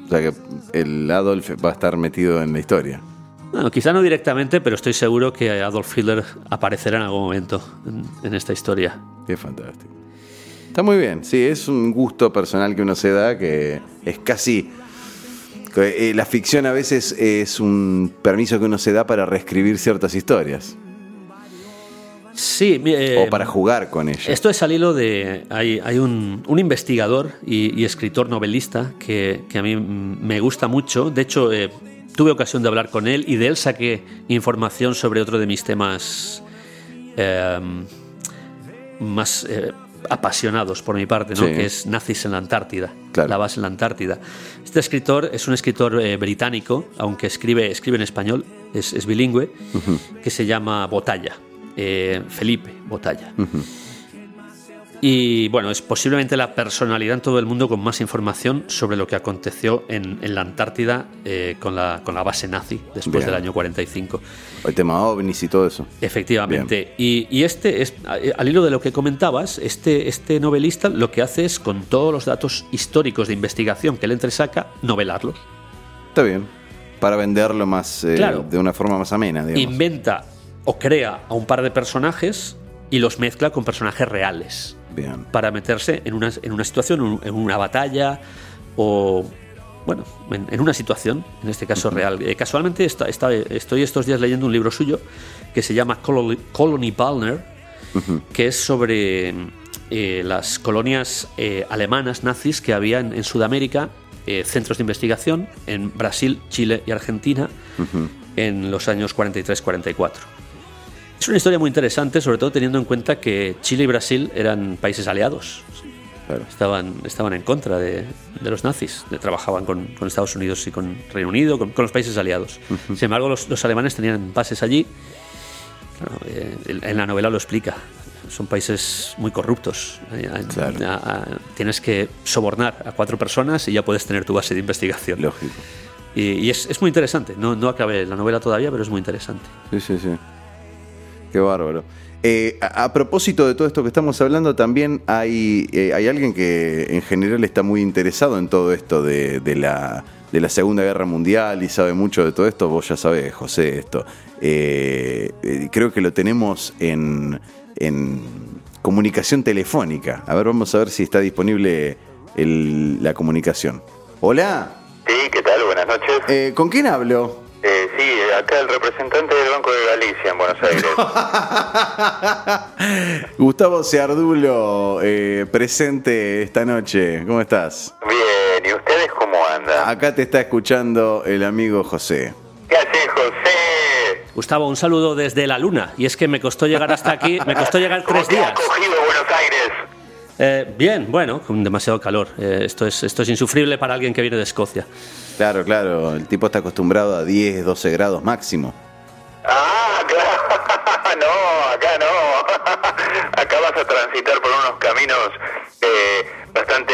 O sea que el Adolf va a estar metido en la historia. Bueno, quizá no directamente, pero estoy seguro que Adolf Hitler aparecerá en algún momento en, en esta historia. Qué fantástico. Está muy bien, sí, es un gusto personal que uno se da que es casi... que, eh, la ficción a veces es un permiso que uno se da para reescribir ciertas historias Sí, eh, o para jugar con ellas. Esto es al hilo de. Hay, hay un, un investigador y, y escritor novelista que, que a mí me gusta mucho. De hecho, eh, tuve ocasión de hablar con él y de él saqué información sobre otro de mis temas eh, más eh, apasionados por mi parte, ¿no? Sí. que es Nazis en la Antártida. Claro. La base en la Antártida. Este escritor es un escritor eh, británico, aunque escribe, escribe en español, es, es bilingüe, que se llama Botalla. eh, Felipe Botalla. Y bueno, es posiblemente la personalidad en todo el mundo con más información sobre lo que aconteció en, en la Antártida eh, con, la, con la base nazi después Bien. del año 45. El tema ovnis y todo eso. Efectivamente. Y, y este es, al hilo de lo que comentabas, este, este novelista lo que hace es, con todos los datos históricos de investigación que él entresaca, novelarlos. Está bien. Para venderlo más eh, Claro. de una forma más amena, digamos. Inventa o crea a un par de personajes y los mezcla con personajes reales. Bien. para meterse en una, en una situación, en un- en una batalla o, bueno, en, en una situación, en este caso real. Eh, casualmente esta- estoy estos días leyendo un libro suyo que se llama Colony, Colony Palmer, que es sobre eh, las colonias eh, alemanas nazis que había en, en Sudamérica, centros de investigación en Brasil, Chile y Argentina en los años 43-44. Es una historia muy interesante, sobre todo teniendo en cuenta que Chile y Brasil eran países aliados. Claro. Estaban, estaban en contra de, de los nazis, de- trabajaban con, con Estados Unidos y con Reino Unido, con, con los países aliados. Sin embargo, los, los alemanes tenían bases allí. Claro, eh, en- la novela lo explica. Son países muy corruptos. Eh, Claro. a- a- tienes que sobornar a cuatro personas y ya puedes tener tu base de investigación. Lógico. Y, y es, es muy interesante. No, no acabé la novela todavía, pero es muy interesante. Sí, sí, sí. Qué bárbaro. Eh, a, a propósito de todo esto que estamos hablando, también hay, eh, hay alguien que en general está muy interesado en todo esto de, de la, de la Segunda Guerra Mundial y sabe mucho de todo esto. Vos ya sabés, José, esto. Eh, creo que lo tenemos en, en comunicación telefónica. A ver, vamos a ver si está disponible el- la comunicación. Hola, Sí, ¿qué tal? Buenas noches. ¿con quién hablo? Sí, acá el representante del Banco de Galicia en Buenos Aires. Gustavo Seardulo, eh, presente esta noche. ¿Cómo estás? Bien, ¿y ustedes cómo andan? Acá te está escuchando el amigo José. ¿Qué haces, José? Gustavo, un saludo desde la luna. Y es que me costó llegar hasta aquí, me costó llegar ¿Cómo tres te ha días. cogido Buenos Aires? Eh, bien, bueno, con demasiado calor. Eh, esto, es, esto es insufrible para alguien que viene de Escocia. Claro, claro, el tipo está acostumbrado a 10, 12 grados máximo. Ah, claro. No, acá no. Acá vas a transitar por unos caminos eh, bastante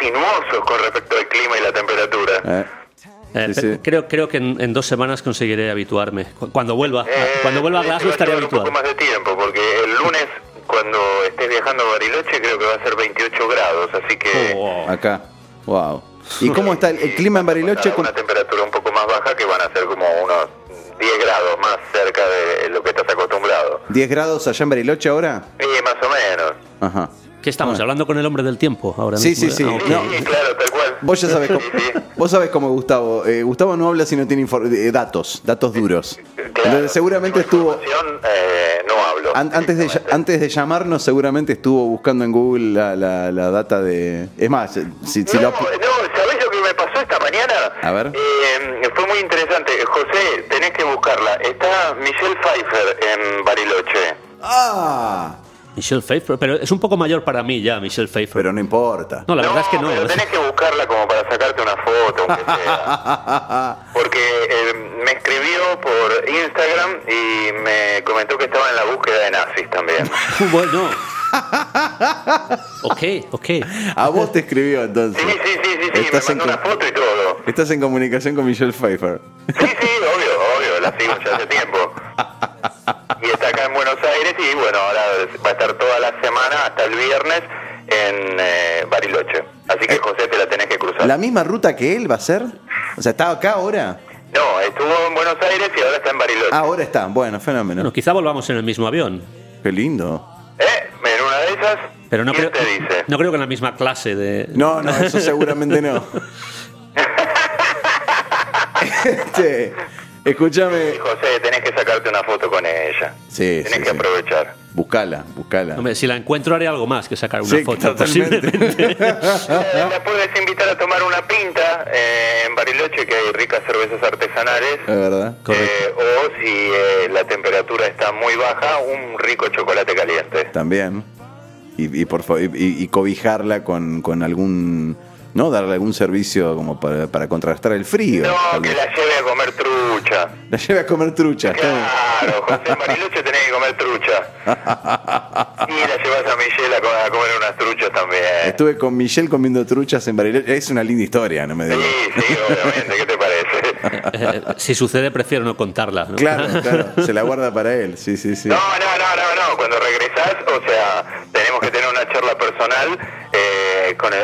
sinuosos con respecto al clima y la temperatura. ¿eh? Eh, Sí, pe- sí. Creo, creo que en, en dos semanas conseguiré habituarme. Cu- Cuando vuelva, a- Eh, cuando vuelva a Glasgow estaré llevar un habituado. poco más de tiempo, porque el lunes, cuando viajando a Bariloche, creo que va a ser 28 grados, así que... Oh. Acá. Wow. ¿Y cómo está el, el clima en Bariloche? Una temperatura un poco más baja que van a ser como unos 10 grados más cerca de lo que estás acostumbrado. ¿10 grados allá en Bariloche ahora? Sí, más o menos. Ajá. ¿Qué estamos? ¿Hablando con el hombre del tiempo ahora Sí, mismo? sí, sí. No. sí, claro. Vos ya sabés cómo, vos sabés cómo Gustavo. Eh, Gustavo no habla si no tiene eh, datos, datos duros. Claro, Entonces, seguramente estuvo. eh, no hablo. An- antes, de, antes de llamarnos, seguramente estuvo buscando en Google la, la- la data de. Es más, si, si no, lo. no, ¿sabés lo que me pasó esta mañana? A ver. Eh, fue muy interesante. José, tenés que buscarla. Está Michelle Pfeiffer en Bariloche. ¡Ah! Michelle Pfeiffer, pero es un poco mayor para mí ya, Michelle Pfeiffer. Pero no importa. no, la verdad es que no. pero tenés que buscarla como para sacarte una foto, aunque sea. Porque eh, me escribió por Instagram y me comentó que estaba en la búsqueda de nazis también. bueno. ok, ok. A vos te escribió entonces. Sí, sí, sí, sí, sí, me Estás en, mandó una foto y todo. estás en comunicación con Michelle Pfeiffer. Sí, sí, obvio, obvio, la sigo ya hace tiempo. Y está acá en Buenos Aires y bueno, ahora va a estar toda la semana hasta el viernes en eh, Bariloche. Así que José te la tenés que cruzar. ¿La misma ruta que él va a hacer? O sea, ¿está acá ahora? No, estuvo en Buenos Aires y ahora está en Bariloche. Ah, ahora está. Bueno, fenómeno. Bueno, quizá volvamos en el mismo avión. Qué lindo. ¿Eh? En una de esas, Pero no ¿quién creo, te dice? no creo que en la misma clase de. No, no, eso seguramente no. este, escúchame. José, tenés que sacarte una foto con ella. Sí, Tenés sí, que sí. aprovechar. Buscala, buscala. Hombre, si la encuentro haré algo más que sacar una Sí, foto. totalmente. posiblemente. Eh, La puedes invitar a tomar una pinta eh, en Bariloche, que hay ricas cervezas artesanales. Es verdad. Eh, o si eh, la temperatura está muy baja, un rico chocolate caliente. También. Y, y por favor, y, y cobijarla con, con algún. ¿No? Darle algún servicio como para, para contrarrestar el frío. No, que la lleve a comer trucha. La lleve a comer trucha. Claro, José, en Bariloche tenés que comer trucha. Y la llevas a Michelle a co- a comer unas truchas también. Estuve con Michelle comiendo truchas en Bariloche. Es una linda historia, no me digas. Sí, sí, obviamente, ¿qué te parece? Eh, si sucede, prefiero no contarla. ¿no? Claro, claro. Se la guarda para él. Sí, sí, sí. No, no, no, no, no. Cuando regresás, o sea, tenemos que tener una charla personal eh, con el-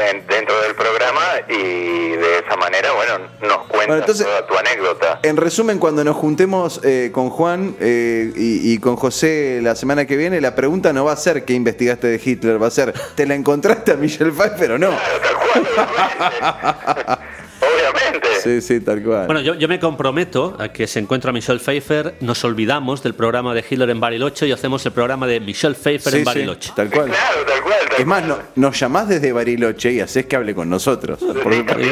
manera, bueno, nos cuentas Bueno, entonces- toda tu anécdota. En resumen, cuando nos juntemos eh, con Juan eh, y, y con José la semana que viene, la pregunta no va a ser qué investigaste de Hitler, va a ser, ¿te la encontraste a Michelle Pfeiffer o no? Claro, tal cual, obviamente. obviamente. Sí, sí, tal cual. Bueno, yo, yo me comprometo a que se encuentra Michelle Pfeiffer, nos olvidamos del programa de Hitler en Bariloche y hacemos el programa de Michelle Pfeiffer Sí, en sí, Bariloche. tal cual. Claro, tal cual. tal Es más, no- nos llamás desde Bariloche y haces que hable con nosotros.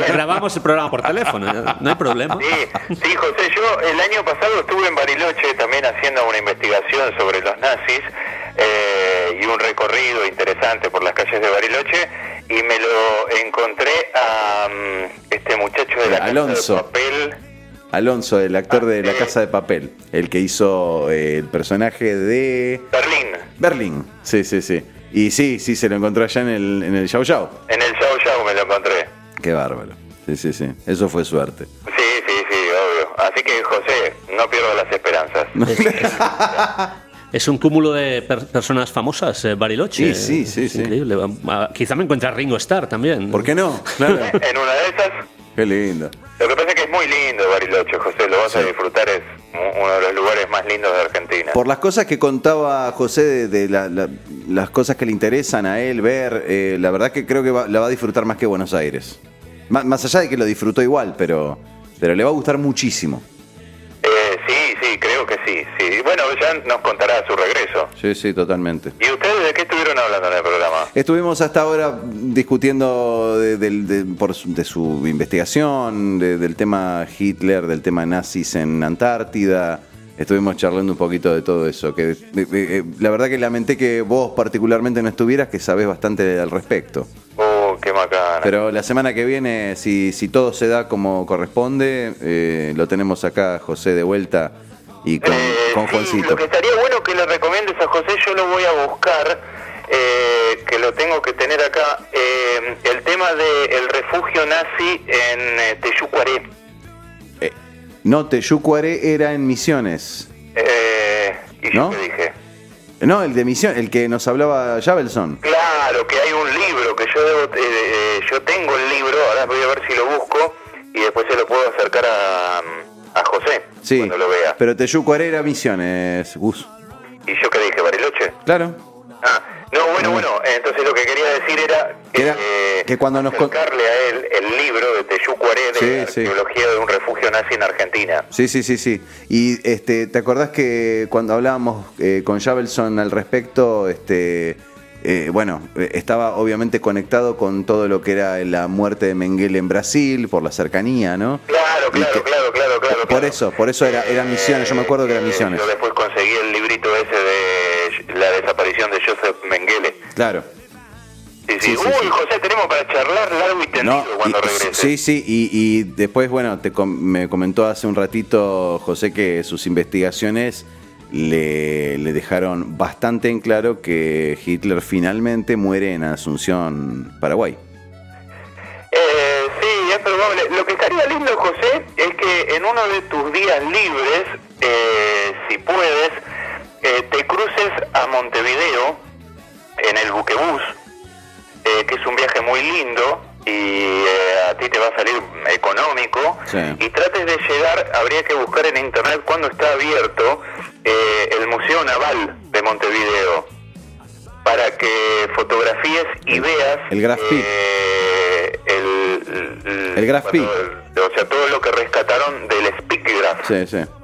Grabamos el programa por teléfono, no hay problema. Sí, sí, José, yo el año pasado estuve en Bariloche también haciendo una investigación sobre los nazis eh, y un recorrido interesante por las calles de Bariloche y me lo encontré a mm, este muchacho de la Casa Alonso. de papel. Alonso, el actor de La Ah, Casa de Papel, el que hizo eh, el personaje de Berlín, Berlín. Sí, sí, sí. Y sí, sí, se lo encontró allá en el, en el Yao Yao. en el Yao Yao me lo encontré. Qué bárbaro. Sí, sí, sí. Eso fue suerte. Sí, sí, sí, obvio. Así que, José, no pierdo las esperanzas. Es un cúmulo de per- personas famosas, eh, Bariloche. Sí, sí, sí, Es sí. Increíble. Ah, Quizá me encuentre a Ringo Starr también. ¿Por qué no? Claro. en una de esas, Qué lindo. lo que pasa es que es muy lindo Bariloche, José, lo vas a disfrutar, es uno de los lugares más lindos de Argentina. Por las cosas que contaba José de, de la- la- las cosas que le interesan a él ver, eh, la verdad que creo que va- la va a disfrutar más que Buenos Aires. Má- más allá de que lo disfrutó igual, pero, pero le va a gustar muchísimo. Eh, sí, sí, creo que nos contará su regreso. Sí, sí, totalmente. ¿Y ustedes de qué estuvieron hablando en el programa? Estuvimos hasta ahora discutiendo de, por su, de su investigación, de- del tema Hitler, del tema nazis en Antártida. Estuvimos charlando un poquito de todo eso. Que, eh, la verdad que lamenté que vos particularmente no estuvieras, que sabés bastante al respecto. Oh, qué macana. Pero la semana que viene, si, si todo se da como corresponde, eh, lo tenemos acá José de vuelta y con, Eh, con sí, Juancito. lo que estaría bueno que le recomiendes a José, yo lo voy a buscar, eh, que lo tengo que tener acá, eh, el tema del refugio nazi en eh, Teyucuaré. No, Teyucuaré era en Misiones. Eh, ¿Y yo ¿No? qué dije? No, el de Misión, el que nos hablaba Javelson. Claro, que hay un libro, que yo debo, yo tengo el libro, ahora voy a ver si lo busco y después se lo puedo acercar a, a José Sí, cuando lo vea. pero Teyucuaré era Misiones, Gus. ¿Y yo qué dije, Bariloche? Claro. Ah, no, bueno, bueno, entonces lo que quería decir era, Que era- eh, que cuando nos acercarle a él el libro de Teyucuaré de Sí, sí. arqueología de un refugio nazi en Argentina. Sí, sí, sí, sí. Y este, ¿te acordás que cuando hablábamos eh, con Javelson al respecto, este, eh, bueno, eh, estaba obviamente conectado con todo lo que era la muerte de Mengele en Brasil, por la cercanía, ¿no? Claro, claro, que- claro, claro, claro. Por claro. eso, por eso era, eran misiones, yo me acuerdo que eran Eh, misiones. Yo después conseguí el librito ese de la desaparición de Joseph Mengele. Claro. Sí, sí. Uy. José, tenemos para charlar largo y tendido No, cuando regrese. sí, sí, y, y después, bueno, te com- me comentó hace un ratito José que sus investigaciones le, le dejaron bastante en claro que Hitler finalmente muere en Asunción, Paraguay. Eh, sí, es probable. Lo que estaría lindo, José, es que en uno de tus días libres, eh, si puedes, eh, te cruces a Montevideo en el buquebús, eh, que es un viaje muy lindo y eh, a ti te va a salir económico. Sí. Y trates de llegar, habría que buscar en internet cuando está abierto eh, el Museo Naval de Montevideo para que fotografíes y veas el Graf eh, el, el, Graf o sea todo lo que rescataron del Sí, sí.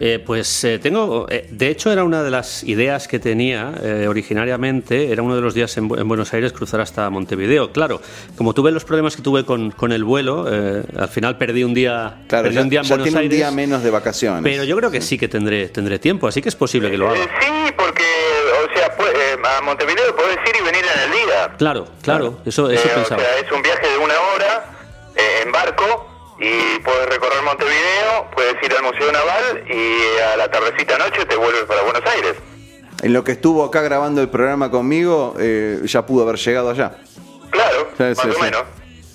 Eh, pues eh, tengo, eh, de hecho era una de las ideas que tenía eh, originariamente, era uno de los días en, Bu- en Buenos Aires cruzar hasta Montevideo. Claro, como tuve los problemas que tuve con, con el vuelo, eh, al final perdí un día, Claro, perdí ya, un día en ya Buenos tiene un día menos de vacaciones. pero yo creo que sí que tendré, tendré tiempo, así que es posible que lo haga. Sí porque o sea pu- eh, a Montevideo podés ir y venir en el día Claro, claro, eso, eso Eh, o pensaba. sea es un viaje de una hora eh, en barco y puedes recorrer Montevideo puedes ir al Museo Naval y a la tardecita noche te vuelves para Buenos Aires En lo que estuvo acá grabando el programa conmigo, eh, ya pudo haber llegado allá. claro Sí, más sí, o sí. menos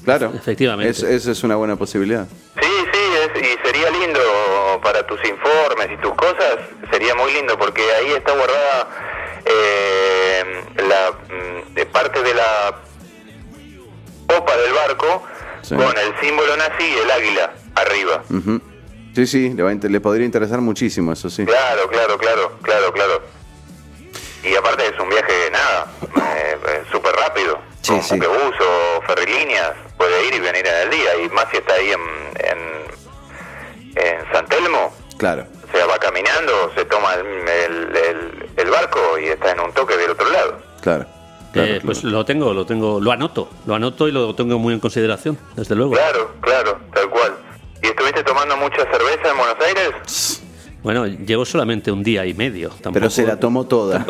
Claro. Efectivamente. Es- Esa es una buena posibilidad. Sí, sí, es- y sería lindo para tus informes y tus cosas, sería muy lindo porque ahí está guardada eh, la mm, de parte de la popa del barco Sí. con el símbolo nazi y el águila arriba. Sí, sí, le, va a le podría interesar muchísimo, eso sí. Claro, claro, claro, claro, claro. Y aparte es un viaje, nada, eh, eh, súper rápido. Sí, con sí. buquebús o ferrilíneas, puede ir y venir en el día, y más si está ahí en, en en San Telmo, Claro. o sea, va caminando, se toma el, el- el- el barco y está en un toque del otro lado. Claro. Claro, Eh, claro. Pues lo tengo, lo tengo, lo anoto, lo anoto y lo tengo muy en consideración, desde luego. Claro, claro, tal cual. ¿Y estuviste tomando mucha cerveza en Buenos Aires? Bueno, llevo solamente un día y medio. Tampoco, Pero se la tomó toda.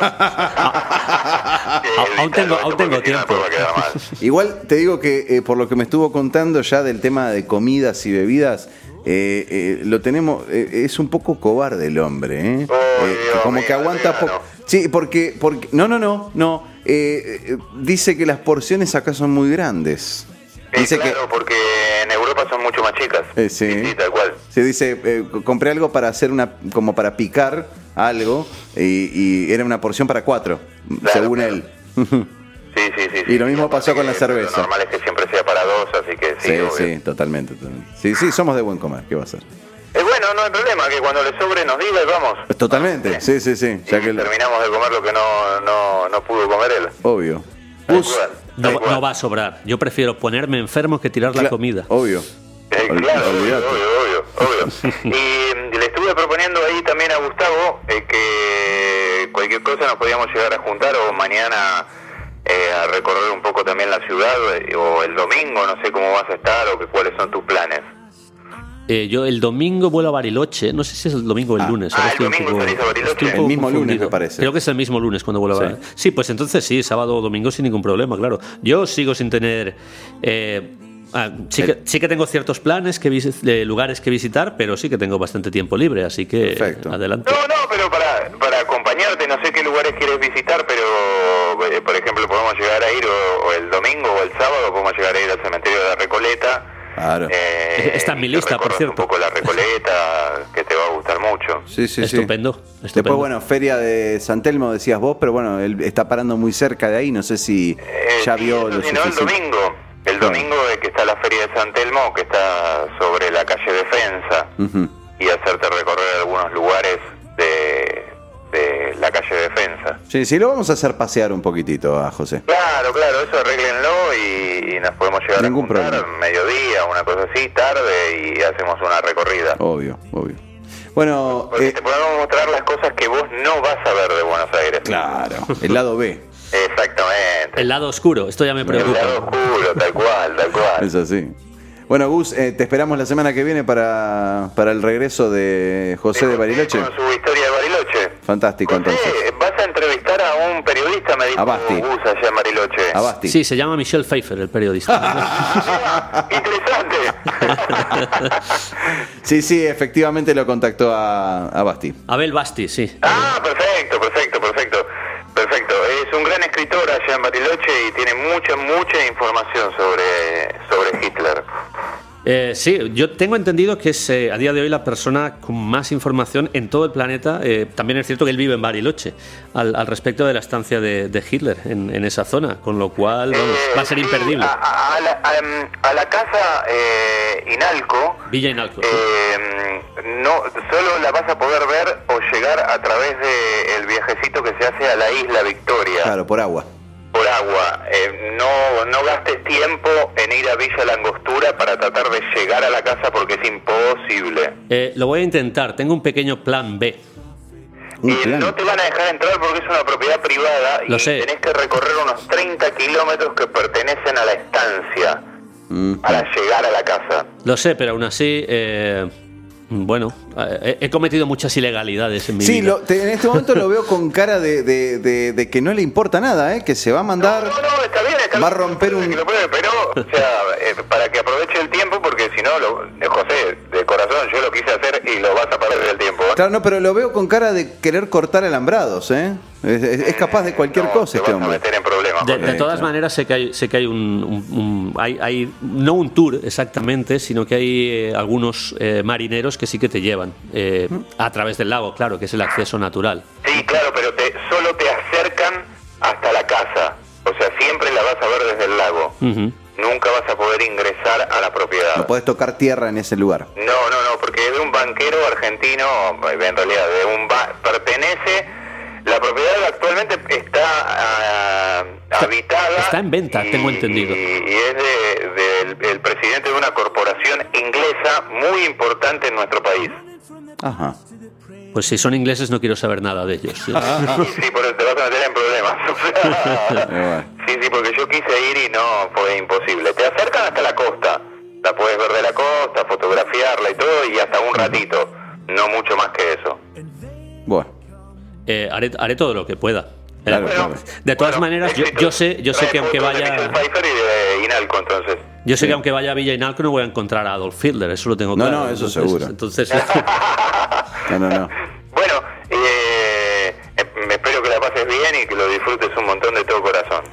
A- aún tengo- aún tengo no, tiempo. mal. Igual te digo que eh, por lo que me estuvo contando ya del tema de comidas y bebidas, eh, eh, lo tenemos, eh, es un poco cobarde el hombre, ¿eh? Oh, Eh, Dios como mío, que aguanta vegano. poco. Sí, porque, porque, no, no, no, no. Eh, eh, dice que las porciones acá son muy grandes. Sí, Dice claro, porque en Europa son mucho más chicas. Eh, sí. sí, tal cual. que, se dice, eh, compré algo para hacer una, como para picar algo y, y era una porción para cuatro, Claro, según claro. él. Sí, sí, sí. Y lo mismo pasó con la Lo cerveza. normal es que siempre sea para dos, así que sí. Sí, obvio. sí, totalmente, totalmente. Sí, sí, somos de buen comer, ¿qué va a ser? Bueno, no hay problema, que cuando le sobre nos diga y vamos. Totalmente, sí, sí, sí. Ya Y que terminamos de comer lo que no, no, no pudo comer él. obvio. Cual, No, no va a sobrar. Yo prefiero ponerme enfermo que tirar la cla- comida. Obvio. Eh, claro, obvio, obvio, obvio, obvio. y le estuve proponiendo ahí también a Gustavo eh, que cualquier cosa nos podíamos llegar a juntar o mañana eh, a recorrer un poco también la ciudad eh, o el domingo, no sé cómo vas a estar o que, cuáles son tus planes. Eh, yo el domingo vuelo a Bariloche, no sé si es el domingo o el Ah. lunes. Ah, ahora el domingo poco- a Bariloche. El mismo lunes, me parece. Creo que es el mismo lunes cuando vuelo a Sí. Bariloche. Sí, pues entonces sí, sábado o domingo sin ningún problema, claro. Yo sigo sin tener... eh, ah, sí, que, sí que tengo ciertos planes, que de lugares que visitar, pero sí que tengo bastante tiempo libre, así que Perfecto. adelante. No, no, pero para, para acompañarte, no sé qué lugares quieres visitar, pero eh, por ejemplo podemos llegar a ir o, o el domingo o el sábado podemos llegar a ir al cementerio de la Recoleta. Claro. Eh, Está en mi lista, por cierto. un poco la Recoleta, que te va a gustar mucho. Sí, sí, sí. estupendo, Después, estupendo. bueno, Feria de San Telmo decías vos, pero bueno, él está parando muy cerca de ahí, no sé si Eh, ya sí, vio sí, no, el domingo. El domingo de que está la Feria de San Telmo, que está sobre la calle Defensa, y hacerte recorrer algunos lugares la calle Defensa. Sí, sí, lo vamos a hacer pasear un poquitito a José. Claro, claro, eso arréglenlo y, y nos podemos llegar Ningún a juntar problema. mediodía, una cosa así, tarde, y hacemos una recorrida. Obvio, obvio. Bueno, Porque eh, te podemos mostrar las cosas que vos no vas a ver de Buenos Aires. claro, el lado B, Exactamente. El lado oscuro, esto ya me El preocupa. lado oscuro, tal cual, tal cual. es así. Bueno, Gus, eh, te esperamos la semana que viene para, para el regreso de José de Bariloche. Con su historia de Bariloche. Fantástico, entonces. vas a entrevistar a un periodista, me dijo A Basti. Gus allá en Bariloche. A Basti. Sí, se llama Michelle Pfeiffer, el periodista. Interesante. Sí, sí, efectivamente lo contactó a, a Basti. Abel Basti, sí. ah, perfecto, perfecto. Perfecto. Es un gran escritor allá en Bariloche y tiene mucha, mucha información sobre, sobre Hitler. Eh, sí, yo tengo entendido que es eh, a día de hoy la persona con más información en todo el planeta. Eh, también es cierto que él vive en Bariloche, al, al respecto de la estancia de, de Hitler en, en esa zona, con lo cual vamos, Eh, va a ser sí, imperdible. A, a- a la, a- a la casa eh, Inalco. Villa Inalco. sí. Eh, no, solo la vas a poder ver o llegar a través del viajecito que se hace a la isla Victoria Claro, por agua. Por agua. Eh, no, no gastes tiempo en ir a Villa Langostura para tratar de llegar a la casa porque es imposible. Eh, lo voy a intentar, tengo un pequeño plan B. Y plan. no te van a dejar entrar porque es una propiedad privada Lo y sé. tenés que recorrer unos 30 kilómetros que pertenecen a la estancia Mm. para llegar a la casa. Lo sé, pero aún así, eh, bueno, eh, he cometido muchas ilegalidades en mi Sí, vida. lo- te- en este momento lo veo con cara de, de- de- de que no le importa nada, ¿eh? que se va a mandar. No, no, está bien, está Va a bien. romper un- lo Pero, o sea, eh, para que aproveche el tiempo, porque si no, lo, eh, José, corazón, yo lo quise hacer y lo vas a perder el tiempo. ¿eh? Claro, no, pero lo veo con cara de querer cortar alambrados, ¿eh? Es, es- es capaz de cualquier No, cosa te este vas a hombre. meter en problemas. De, todas maneras, sé que hay, sé que hay un, un- un- hay, hay- no un tour exactamente, sino que hay eh, algunos eh, marineros que sí que te llevan eh, a través del lago, claro, que es el acceso natural. Sí, claro, pero te, solo te acercan hasta la casa. O sea, siempre la vas a ver desde el lago. Ujú. Nunca vas a poder ingresar a la propiedad. No podés tocar tierra en ese lugar. No, no, no, porque es de un banquero argentino, en realidad, de un ba- pertenece, la propiedad actualmente está ah, habitada. está en venta, tengo entendido. Y, y es de- del el presidente presidente de una corporación inglesa muy importante en nuestro país. Ajá. Pues si son ingleses no quiero saber nada de ellos. Sí, sí, pero te vas a meter en problemas. Eh, sí, sí, porque yo quise ir y no, fue imposible. Te acercan hasta la costa, la puedes ver de la costa, fotografiarla y todo, y hasta un ratito, no mucho más que eso. Bueno, Eh, haré, haré todo lo que pueda. Eh, Claro, Bueno, claro. De todas bueno, maneras, yo, sé, yo sé que aunque vaya, Michelle Pfeiffer y de Inalco, entonces. yo sé Sí. que aunque vaya a Villa Inalco no voy a encontrar a Adolf Hitler, eso lo tengo No, claro. no, eso Entonces- seguro. Entonces, no, no, no. Bueno, eh, me espero que la pases bien y que lo disfrutes un montón de todo corazón.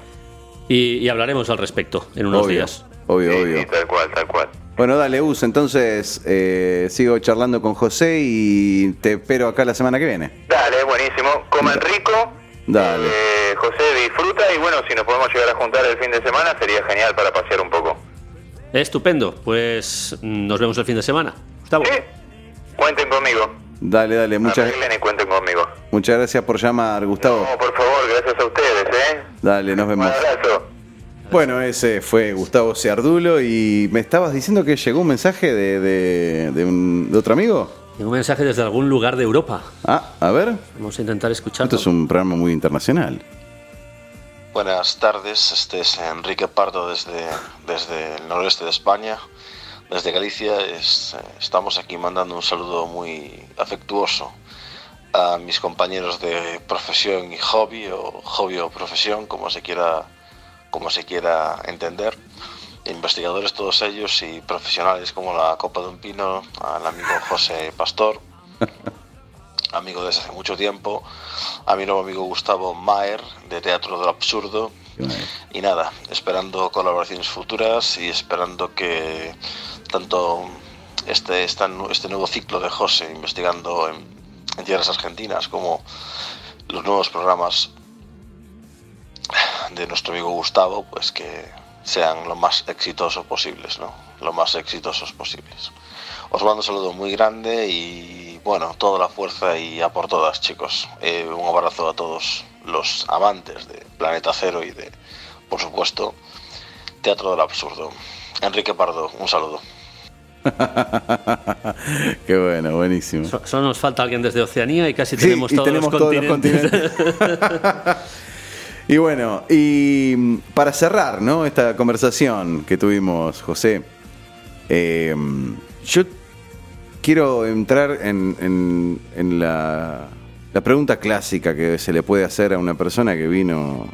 y, y hablaremos al respecto en unos Obvio, días. obvio, Sí, obvio. sí, tal cual, tal cual. Bueno, dale, Us, entonces eh, sigo charlando con José y te espero acá la semana que viene. Dale, buenísimo. Coman rico. Dale. Eh, José disfruta y bueno, si nos podemos llegar a juntar el fin de semana sería genial para pasear un poco. Estupendo, pues mm, nos vemos el fin de semana. Gustavo. ¿Sí? Cuenten conmigo. Dale, dale, muchas, y cuenten conmigo. muchas gracias por llamar, Gustavo. No, por favor, gracias a ustedes, ¿eh? Dale, nos Un vemos. abrazo. Bueno, ese fue Gustavo Ciardulo y me estabas diciendo que llegó un mensaje de, de, de un, de otro amigo. Tengo un mensaje desde algún lugar de Europa. Ah, a ver. Vamos a intentar escucharlo. Esto es un programa muy internacional. Buenas tardes, este es Enrique Pardo desde, desde el noroeste de España, desde Galicia. Es- estamos aquí mandando un saludo muy afectuoso a mis compañeros de profesión y hobby, o hobby o profesión, como se quiera, como se quiera entender. Investigadores todos ellos y profesionales como la Copa de un Pino, al amigo José Pastor, amigo desde hace mucho tiempo, a mi nuevo amigo Gustavo Maer, de Teatro del Absurdo. Y nada, esperando colaboraciones futuras y esperando que tanto este, este nuevo ciclo de José investigando en, en tierras argentinas como los nuevos programas de nuestro amigo Gustavo, pues que sean lo más exitosos posibles, ¿no? Lo más exitosos posibles. Os mando un saludo muy grande y bueno, toda la fuerza y a por todas, chicos. Eh, un abrazo a todos los amantes de Planeta Cero y de, por supuesto, Teatro del Absurdo. Enrique Pardo, un saludo. Qué bueno, buenísimo. So- Solo nos falta alguien desde Oceanía y casi Sí, tenemos, y todos, tenemos los todos los continentes. Y bueno, y mm, para cerrar, ¿no? Esta conversación que tuvimos, José, eh, yo quiero entrar en, en- en la, la pregunta clásica que se le puede hacer a una persona que vino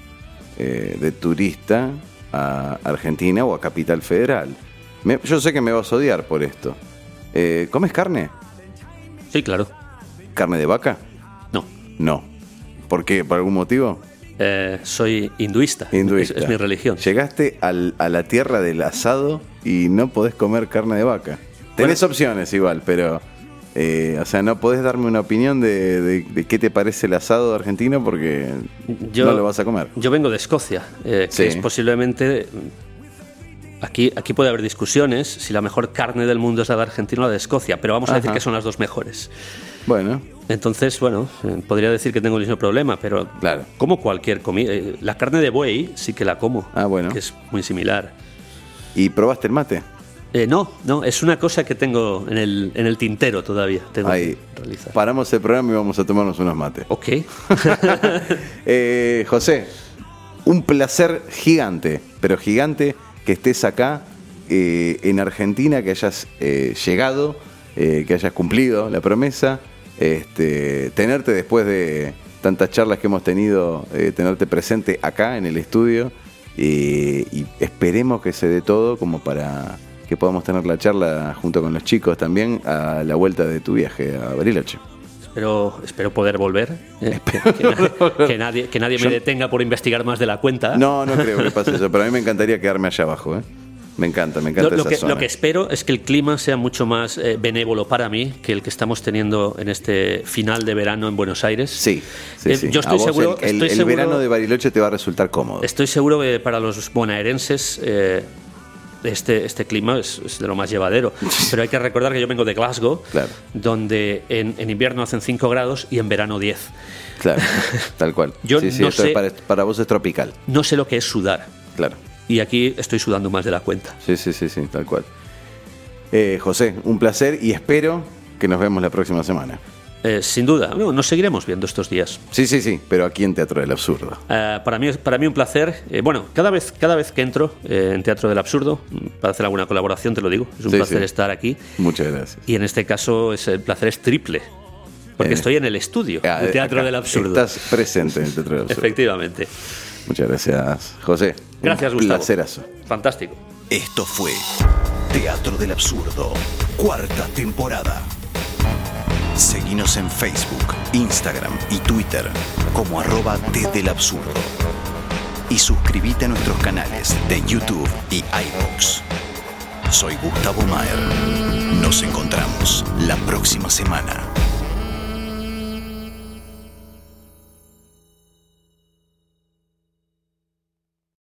eh, de turista a Argentina o a Capital Federal. Me- yo sé que me vas a odiar por esto. Eh, ¿Comes carne? sí, claro. ¿Carne de vaca? No. No. ¿Por qué? ¿Por algún motivo? Eh, soy hinduista. Hinduista. Es, es mi religión. Llegaste al- a la tierra del asado y no podés comer carne de vaca. Tenés opciones igual, pero. eh, o sea, no podés darme una opinión de, de- de qué te parece el asado argentino porque Yo- no lo vas a comer. Yo vengo de Escocia, eh, que Sí. es posiblemente. Aquí, aquí puede haber discusiones si la mejor carne del mundo es la de Argentina o la de Escocia, pero vamos a decir que son las dos mejores. Bueno, Entonces, bueno, eh, podría decir que tengo el mismo problema, pero Claro. como cualquier comida. eh, La carne de buey sí que la como, Ah, bueno. que es muy similar. ¿y probaste el mate? Eh, no, no, es una cosa que tengo en el, en el tintero todavía. Tengo Ahí. que realizar. Paramos el programa y vamos a tomarnos unos mates. Ok. Eh, José, un placer gigante, pero gigante que estés acá eh, en Argentina, que hayas eh, llegado, eh, que hayas cumplido la promesa, este, tenerte después de tantas charlas que hemos tenido, eh, tenerte presente acá en el estudio y esperemos que se dé todo como para que podamos tener la charla junto con los chicos también a la vuelta de tu viaje a Bariloche. Espero, espero poder volver. eh, que, que nadie, que nadie, que nadie me detenga por investigar más de la cuenta. No, no creo que pase eso, pero a mí me encantaría quedarme allá abajo. ¿eh? Me encanta, me encanta Lo, esa que, zona. lo que espero es que el clima sea mucho más eh, benévolo para mí que el que estamos teniendo en este final de verano en Buenos Aires. Sí, sí, Eh, sí. Yo estoy seguro, el, el- estoy el seguro- verano de Bariloche te va a resultar cómodo. Estoy seguro que para los bonaerenses eh, este, este clima es, es de lo más llevadero. Pero hay que recordar que yo vengo de Glasgow, Claro. donde en, en invierno hacen 5 grados y en verano 10. Claro, tal cual. Yo sí, sí, no esto es sé- para, para vos es tropical. No sé lo que es sudar. Claro. y aquí estoy sudando más de la cuenta. Sí, sí, sí, sí, tal cual. Eh, José, un placer y espero que nos vemos la próxima semana. Eh, sin duda, no, nos seguiremos viendo estos días. Sí, sí, sí, pero aquí en Teatro del Absurdo. Eh, para, mí, para mí un placer. Eh, bueno, cada vez, cada vez que entro eh, en Teatro del Absurdo, para hacer alguna colaboración, te lo digo, es un Sí, placer sí. estar aquí. Muchas gracias. Y en este caso es, el placer es triple, porque Eh, estoy en el estudio Ah, del Teatro acá del Absurdo. Estás presente en el Teatro del Absurdo. Efectivamente. Muchas gracias, José. Gracias, un Gustavo. placerazo. Fantástico. Esto fue Teatro del Absurdo, cuarta temporada. Seguinos en Facebook, Instagram y Twitter como arroba desde el absurdo. Y suscríbete a nuestros canales de YouTube y iVoox. Soy Gustavo Maer. Nos encontramos la próxima semana.